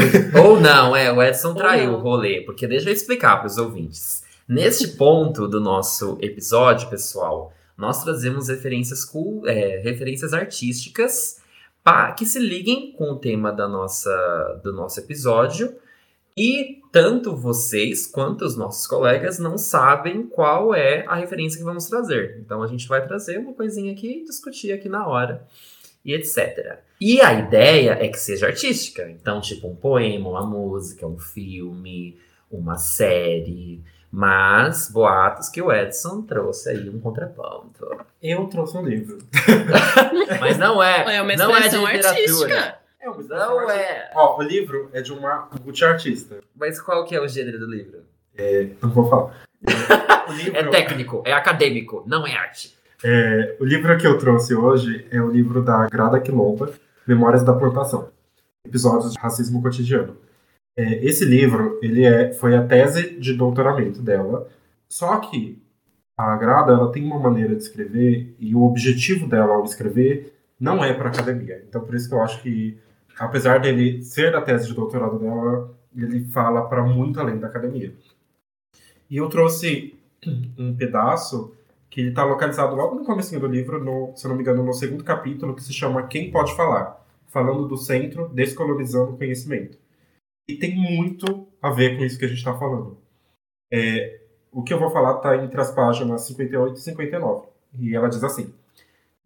Speaker 1: Ou não, é, o Edson traiu o rolê, porque deixa eu explicar para os ouvintes. Neste ponto do nosso episódio, pessoal, nós trazemos referências, é, referências artísticas para que se liguem com o tema da nossa, do nosso episódio. E tanto vocês quanto os nossos colegas não sabem qual é a referência que vamos trazer. Então a gente vai trazer uma coisinha aqui discutir aqui na hora e etc. E a ideia é que seja artística. Então, tipo, um poema, uma música, um filme, uma série. Mas boatos que o Edson trouxe aí um contraponto.
Speaker 3: Eu trouxe um livro. (laughs)
Speaker 1: Mas não é.
Speaker 2: É uma
Speaker 1: não é de literatura.
Speaker 2: artística.
Speaker 3: É uma
Speaker 1: Não é.
Speaker 3: Ó, o livro é de uma multiartista.
Speaker 1: Mas qual que é o gênero do livro?
Speaker 3: Não vou falar. (laughs) O livro,
Speaker 1: É técnico, é acadêmico, não é arte.
Speaker 3: é, o livro que eu trouxe hoje é o livro da Grada Quilomba, Memórias da Plantação. Episódios de Racismo Cotidiano. É, esse livro, ele é, foi a tese de doutoramento dela, só que a Grada, ela tem uma maneira de escrever e o objetivo dela ao escrever não é para academia. Então, por isso que eu acho que, apesar dele ser da tese de doutorado dela, ele fala para muito além da academia. E eu trouxe um pedaço que está localizado logo no começo do livro, no, se não me engano, no segundo capítulo, que se chama Quem Pode Falar? Falando do centro, descolonizando o conhecimento. E tem muito a ver com isso que a gente está falando. É, o que eu vou falar está entre as páginas 58 e 59. E ela diz assim: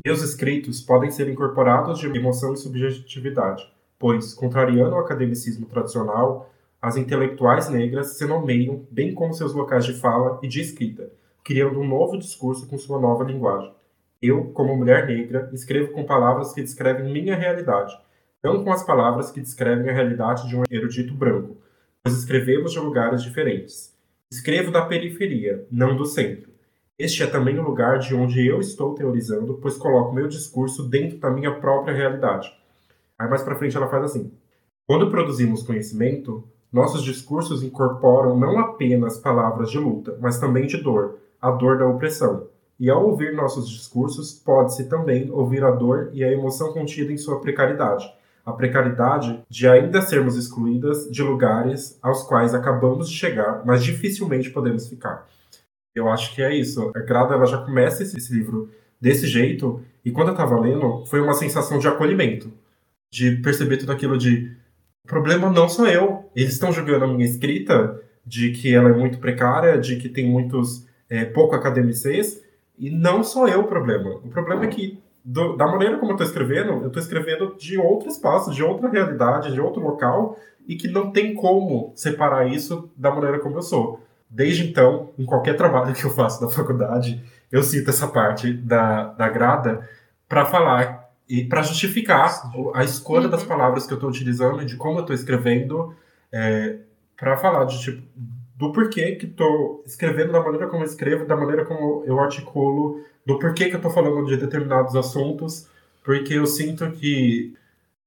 Speaker 3: Meus escritos podem ser incorporados de emoção e subjetividade, pois, contrariando o academicismo tradicional, as intelectuais negras se nomeiam, bem como seus locais de fala e de escrita, criando um novo discurso com sua nova linguagem. Eu, como mulher negra, escrevo com palavras que descrevem minha realidade, não com as palavras que descrevem a realidade de um erudito branco, pois escrevemos de lugares diferentes. Escrevo da periferia, não do centro. Este é também o lugar de onde eu estou teorizando, pois coloco meu discurso dentro da minha própria realidade. Aí mais pra frente ela faz assim: Quando produzimos conhecimento, nossos discursos incorporam não apenas palavras de luta, mas também de dor, a dor da opressão. E ao ouvir nossos discursos, pode-se também ouvir a dor e a emoção contida em sua precariedade. A precariedade de ainda sermos excluídas de lugares aos quais acabamos de chegar, mas dificilmente podemos ficar. Eu acho que é isso. A Grada ela já começa esse, esse livro desse jeito, e quando eu estava lendo, foi uma sensação de acolhimento, de perceber tudo aquilo de o problema não sou eu. Eles estão julgando a minha escrita de que ela é muito precária, de que tem muitos é, pouco academicês, e não sou eu o problema. O problema é que, do- da maneira como eu estou escrevendo, eu estou escrevendo de outro espaço, de outra realidade, de outro local, e que não tem como separar isso da maneira como eu sou. Desde então, em qualquer trabalho que eu faço da faculdade, eu cito essa parte da, da grada para falar e para justificar a escolha
Speaker 2: Uhum.
Speaker 3: das palavras que eu estou utilizando e de como eu estou escrevendo, para falar de tipo do porquê que estou escrevendo da maneira como eu escrevo, da maneira como eu articulo, do porquê que eu estou falando de determinados assuntos, porque eu sinto que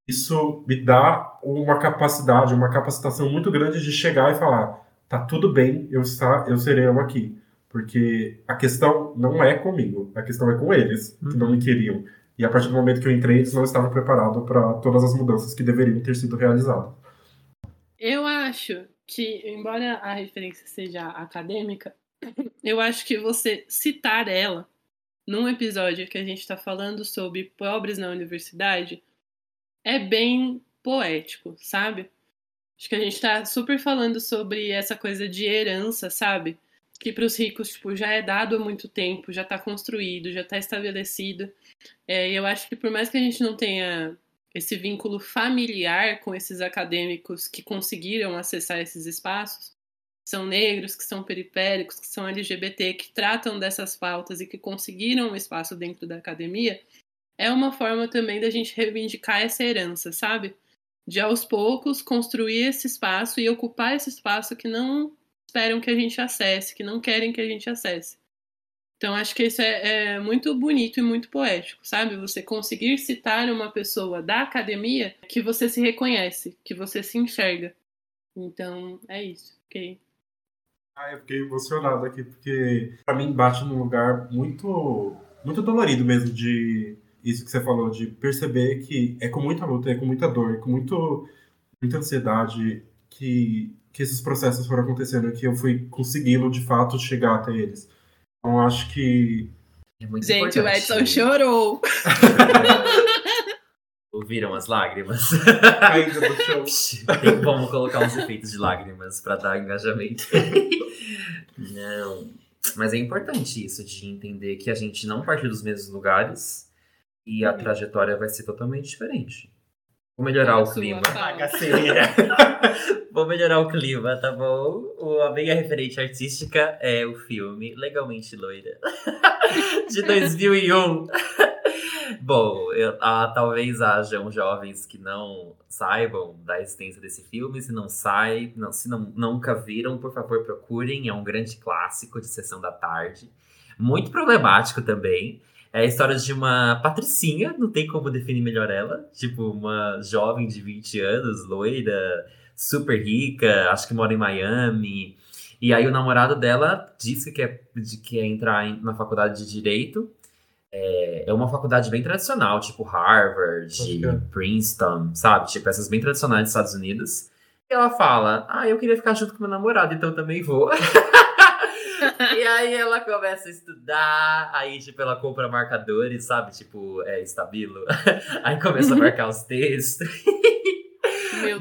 Speaker 3: isso me dá uma capacidade, uma capacitação muito grande de chegar e falar, tá tudo bem, eu está, eu serei eu aqui, porque a questão não é comigo, a questão é com eles que não me queriam. E a partir do momento que eu entrei, eles não estavam preparados para todas as mudanças que deveriam ter sido realizadas.
Speaker 2: Eu acho que, embora a referência seja acadêmica, (clears throat) eu acho que você citar ela num episódio que a gente está falando sobre pobres na universidade é bem poético, sabe? Acho que a gente tá super falando sobre essa coisa de herança, sabe? Que para os ricos, tipo, já é dado há muito tempo, já tá construído, já tá estabelecido. É, e eu acho que por mais que a gente não tenha esse vínculo familiar com esses acadêmicos que conseguiram acessar esses espaços, são negros, que são periféricos, que são LGBT, que tratam dessas pautas e que conseguiram um espaço dentro da academia, é uma forma também da gente reivindicar essa herança, sabe? De aos poucos construir esse espaço e ocupar esse espaço que não esperam que a gente acesse, que não querem que a gente acesse. Então acho que isso é, é muito bonito e muito poético, sabe? Você conseguir citar uma pessoa da academia que você se reconhece, que você se enxerga. Então é isso. Fiquei
Speaker 3: Ah, eu fiquei emocionado aqui, porque pra mim bate num lugar muito, muito dolorido mesmo de isso que você falou, de perceber que é com muita luta, é com muita dor, é com muito, muita ansiedade que que esses processos foram acontecendo, que eu fui conseguindo de fato chegar até eles. Então acho que
Speaker 2: é Gente, o Edson chorou. (laughs)
Speaker 1: Ouviram as lágrimas?
Speaker 3: Ainda.
Speaker 1: Tem como colocar uns efeitos de lágrimas para dar engajamento. Não. Mas é importante isso, de entender que a gente não parte dos mesmos lugares e a trajetória vai ser totalmente diferente. Vou melhorar o clima. (laughs) Vou melhorar o clima, tá bom? A minha referente artística é o filme Legalmente Loira, (laughs) de 2001. Bom, eu, ah, talvez hajam jovens que não saibam da existência desse filme. Se não sai, não, se não, nunca viram, por favor, procurem. É um grande clássico de sessão da tarde. Muito problemático também. É a história de uma patricinha, não tem como definir melhor ela. Tipo, uma jovem de 20 anos, loira, super rica, acho que mora em Miami. E aí o namorado dela disse que quer, que quer entrar em, na faculdade de Direito. É, é, uma faculdade bem tradicional, tipo Harvard, Princeton, sabe? Tipo, essas bem tradicionais dos Estados Unidos. E ela fala, ah, eu queria ficar junto com meu namorado, então também vou. (laughs) e aí ela começa a estudar, aí tipo, ela compra marcadores, sabe? Tipo, é, estabilo. (laughs) aí começa a marcar os textos. (laughs)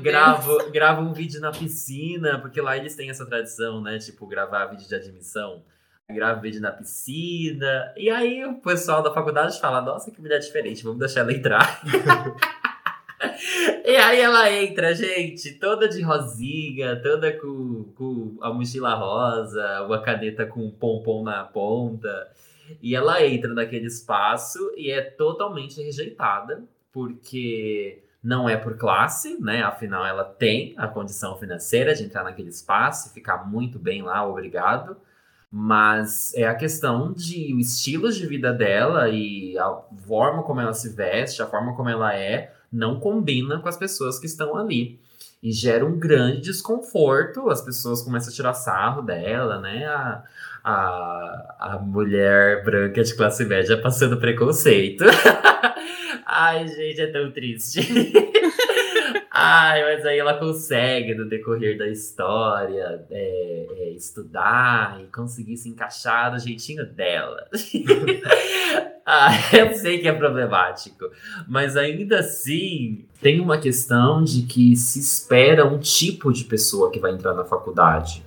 Speaker 1: Gravo, gravo um vídeo na piscina, porque lá eles têm essa tradição, né? Tipo, gravar vídeo de admissão. Grava vídeo na piscina. E aí o pessoal da faculdade fala, nossa, que mulher diferente, vamos deixar ela entrar. (laughs) E aí ela entra, gente, toda de rosinha, toda com, com a mochila rosa, uma caneta com um pompom na ponta. E ela entra naquele espaço e é totalmente rejeitada, porque não é por classe, né? Afinal, ela tem a condição financeira de entrar naquele espaço ficar muito bem lá, obrigado. Mas é a questão de o estilo de vida dela e a forma como ela se veste, a forma como ela é, não combina com as pessoas que estão ali. E gera um grande desconforto, as pessoas começam a tirar sarro dela, né? A, a, a mulher branca de classe média passando preconceito. (laughs) Ai, gente, é tão triste. (laughs) Ai, mas aí ela consegue, no decorrer da história, é, é, estudar e conseguir se encaixar do jeitinho dela. (laughs) ah, eu sei que é problemático, mas ainda assim tem uma questão de que se espera um tipo de pessoa que vai entrar na faculdade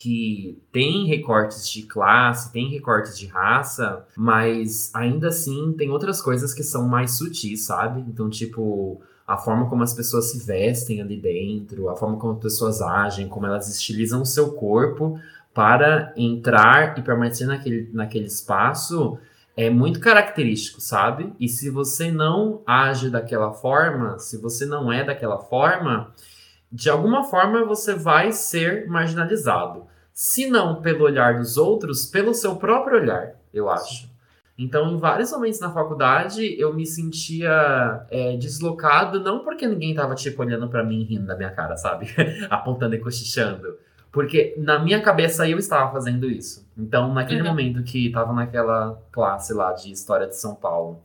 Speaker 1: que tem recortes de classe, tem recortes de raça, mas ainda assim tem outras coisas que são mais sutis, sabe? Então, tipo, a forma como as pessoas se vestem ali dentro, a forma como as pessoas agem, como elas estilizam o seu corpo para entrar e permanecer naquele, naquele espaço é muito característico, sabe? E se você não age daquela forma, se você não é daquela forma, de alguma forma você vai ser marginalizado. Se não pelo olhar dos outros, pelo seu próprio olhar, eu acho. Então, em vários momentos na faculdade, eu me sentia é, deslocado, não porque ninguém tava, tipo, olhando para mim rindo da minha cara, sabe? (laughs) Apontando e cochichando. Porque na minha cabeça eu estava fazendo isso. Então, naquele uhum. momento que tava naquela classe lá de História de São Paulo,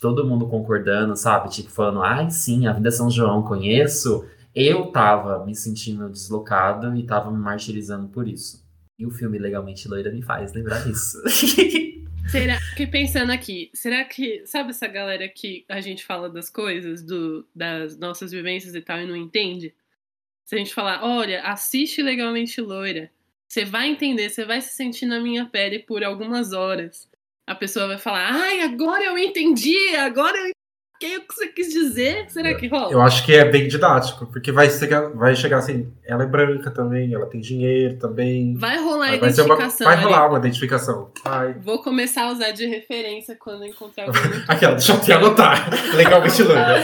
Speaker 1: todo mundo concordando, sabe? Tipo, falando, ai, sim, a Vida São João conheço. Eu tava me sentindo deslocado e tava me martirizando por isso. E o filme Legalmente Loira me faz lembrar disso. (laughs)
Speaker 2: Será que pensando aqui, será que sabe essa galera que a gente fala das coisas, do, das nossas vivências e tal e não entende? Se a gente falar, olha, assiste legalmente loira, você vai entender, você vai se sentir na minha pele por algumas horas. A pessoa vai falar, ai, agora eu entendi, agora eu que o que você quis dizer? Será que rola?
Speaker 3: Eu acho que é bem didático, porque vai chegar, vai chegar assim, ela é branca também, ela tem dinheiro também.
Speaker 2: Vai rolar a identificação.
Speaker 3: Uma, vai rolar uma identificação. Vai.
Speaker 2: Vou começar a usar de referência quando encontrar alguém. (laughs)
Speaker 3: Aquela, deixa eu te anotar. Legalmente loira.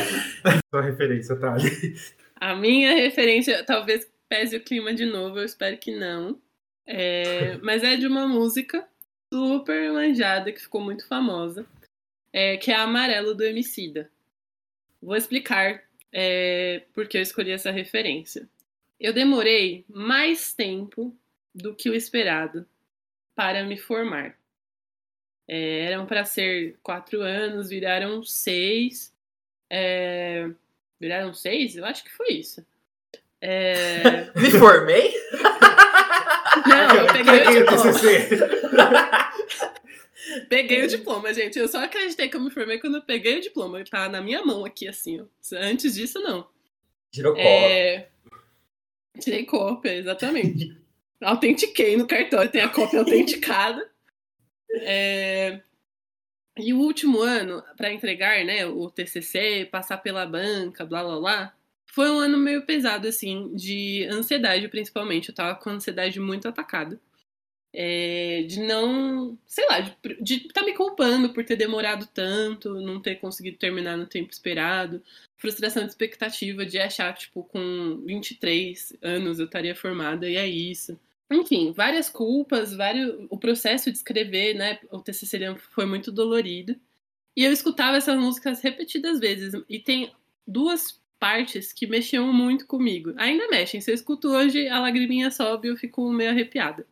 Speaker 3: Sua referência, tá ali.
Speaker 2: A minha referência, talvez pese o clima de novo, eu espero que não. É, mas é de uma música super manjada que ficou muito famosa é, que é Amarelo do Emicida. Vou explicar é, por que eu escolhi essa referência. Eu demorei mais tempo do que o esperado para me formar. É, eram para ser quatro anos, viraram seis. É, viraram seis? Eu acho que foi isso. É... (laughs)
Speaker 1: Me formei?
Speaker 2: Não, eu (laughs) peguei, o.
Speaker 3: TCC. (laughs)
Speaker 2: Peguei o diploma, gente. Eu só acreditei que eu me formei quando eu peguei o diploma. Ele tá na minha mão aqui, assim, ó. Antes disso, não.
Speaker 1: Tirou.
Speaker 2: É... Tirei cópia, exatamente. (laughs) Autentiquei no cartório, tem a cópia autenticada. É... E o último ano, para entregar, né, o TCC, passar pela banca, blá blá blá, foi um ano meio pesado, assim, de ansiedade, principalmente. Eu tava com ansiedade muito atacada. É, de não, sei lá, de estar tá me culpando por ter demorado tanto, não ter conseguido terminar no tempo esperado, frustração de expectativa de achar, tipo, com 23 anos eu estaria formada e é isso. Enfim, várias culpas, vários, o processo de escrever, né, o TCC foi muito dolorido. E eu escutava essas músicas repetidas vezes e tem duas partes que mexiam muito comigo. Ainda mexem, se eu escuto hoje, a lagriminha sobe e eu fico meio arrepiada.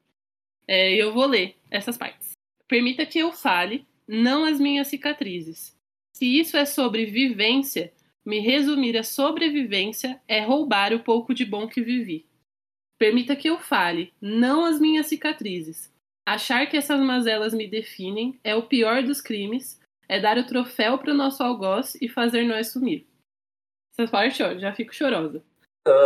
Speaker 2: É, eu vou ler essas partes. Permita que eu fale, não as minhas cicatrizes. Se isso é sobre vivência, me resumir a sobrevivência é roubar o pouco de bom que vivi. Permita que eu fale, não as minhas cicatrizes. Achar que essas mazelas me definem é o pior dos crimes, é dar o troféu para o nosso algoz e fazer nós sumir. Essa parte, ó, já fico chorosa.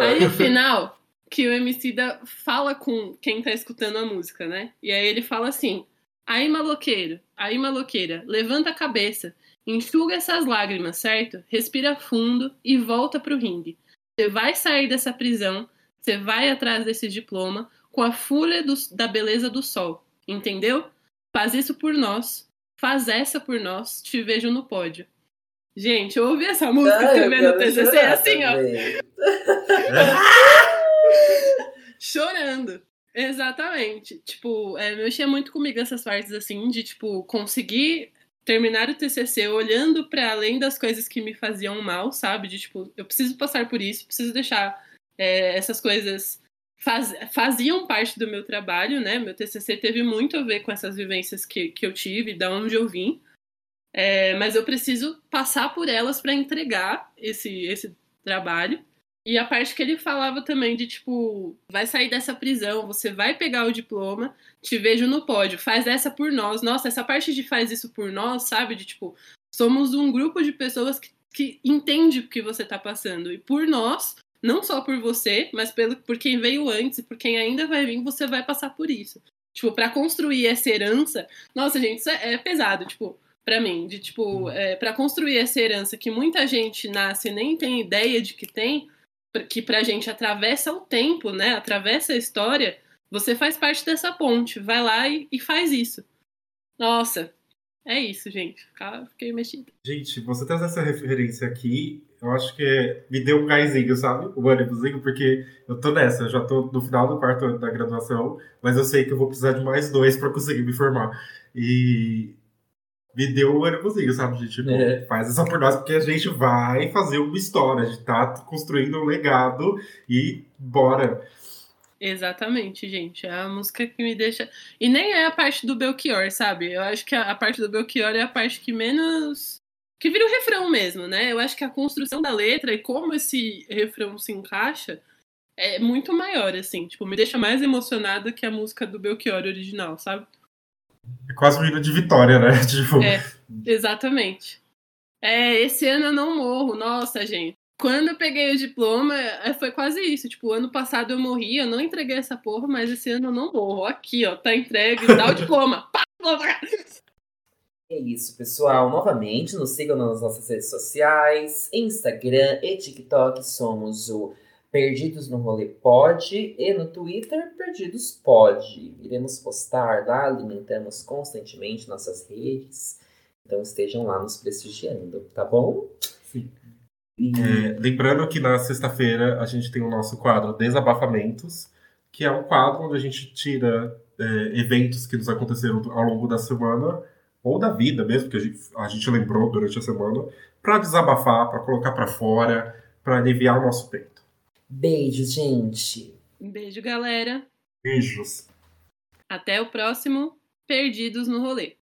Speaker 2: Aí, no final, (laughs) que o Emicida fala com quem tá escutando a música, né? E aí ele fala assim: aí maloqueiro, aí maloqueira, levanta a cabeça, enxuga essas lágrimas, certo? Respira fundo e volta pro ringue. Você vai sair dessa prisão, você vai atrás desse diploma com a fúria do, da beleza do sol, entendeu? Faz isso por nós, faz essa por nós, te vejo no pódio. Gente, eu ouvi essa música
Speaker 1: eu
Speaker 2: também no TCC assim, ó, (laughs) (laughs) chorando. Exatamente. Tipo, é, mexia muito comigo essas partes assim, de tipo, conseguir terminar o TCC olhando para além das coisas que me faziam mal, sabe? De tipo, eu preciso passar por isso, preciso deixar é, essas coisas faz, faziam parte do meu trabalho, né? Meu TCC teve muito a ver com essas vivências que, que eu tive, da onde eu vim. É, mas eu preciso passar por elas para entregar esse, esse trabalho. E a parte que ele falava também de tipo, vai sair dessa prisão, você vai pegar o diploma, te vejo no pódio, faz essa por nós. Nossa, essa parte de faz isso por nós, sabe? De tipo, somos um grupo de pessoas que, que entende o que você tá passando. E por nós, não só por você, mas pelo, por quem veio antes e por quem ainda vai vir, você vai passar por isso. Tipo, para construir essa herança, nossa, gente, isso é, é pesado, tipo, para mim, de tipo, é, para construir essa herança que muita gente nasce e nem tem ideia de que tem, que pra gente atravessa o tempo, né? Atravessa a história, você faz parte dessa ponte. Vai lá e, e faz isso. Nossa, é isso, gente. Fiquei mexida.
Speaker 3: Gente, você traz essa referência aqui, eu acho que me deu um gásinho, sabe? O ânimozinho, porque eu tô nessa, eu já tô no final do quarto ano da graduação, mas eu sei que eu vou precisar de mais dois para conseguir me formar. E me deu um ânimozinho, sabe? De tipo,
Speaker 1: É.
Speaker 3: faz essa por nós, porque a gente vai fazer uma história, a gente tá construindo um legado e bora.
Speaker 2: Exatamente, gente. É a música que me deixa. E nem é a parte do Belchior, sabe? Eu acho que a, a parte do Belchior é a parte que menos. que vira o refrão mesmo, né? Eu acho que a construção da letra e como esse refrão se encaixa é muito maior, assim. Tipo, me deixa mais emocionada que a música do Belchior original, sabe?
Speaker 3: É quase um hino de vitória, né? (laughs) Tipo,
Speaker 2: É. Exatamente. É, esse ano eu não morro, nossa, gente. Quando eu peguei o diploma, é, foi quase isso. Tipo, ano passado eu morri, eu não entreguei essa porra, mas esse ano eu não morro. Aqui, ó, tá entregue, dá o (laughs) diploma. Pá, diploma.
Speaker 1: É isso, pessoal. Novamente, nos sigam nas nossas redes sociais, Instagram e TikTok. Somos o Perdidos no Rolê Pod e no Twitter Perdidos Pod. Iremos postar lá, alimentamos constantemente nossas redes. Então estejam lá nos prestigiando, tá bom?
Speaker 3: Sim.
Speaker 1: E
Speaker 3: É, lembrando que na sexta-feira a gente tem o nosso quadro Desabafamentos, que é um quadro onde a gente tira é, eventos que nos aconteceram ao longo da semana, ou da vida mesmo, que a gente, a gente lembrou durante a semana, para desabafar, para colocar para fora, para aliviar o nosso peito.
Speaker 1: Beijos, gente!
Speaker 2: Um beijo, galera.
Speaker 3: Beijos.
Speaker 2: Até o próximo Perdidos no Rolê.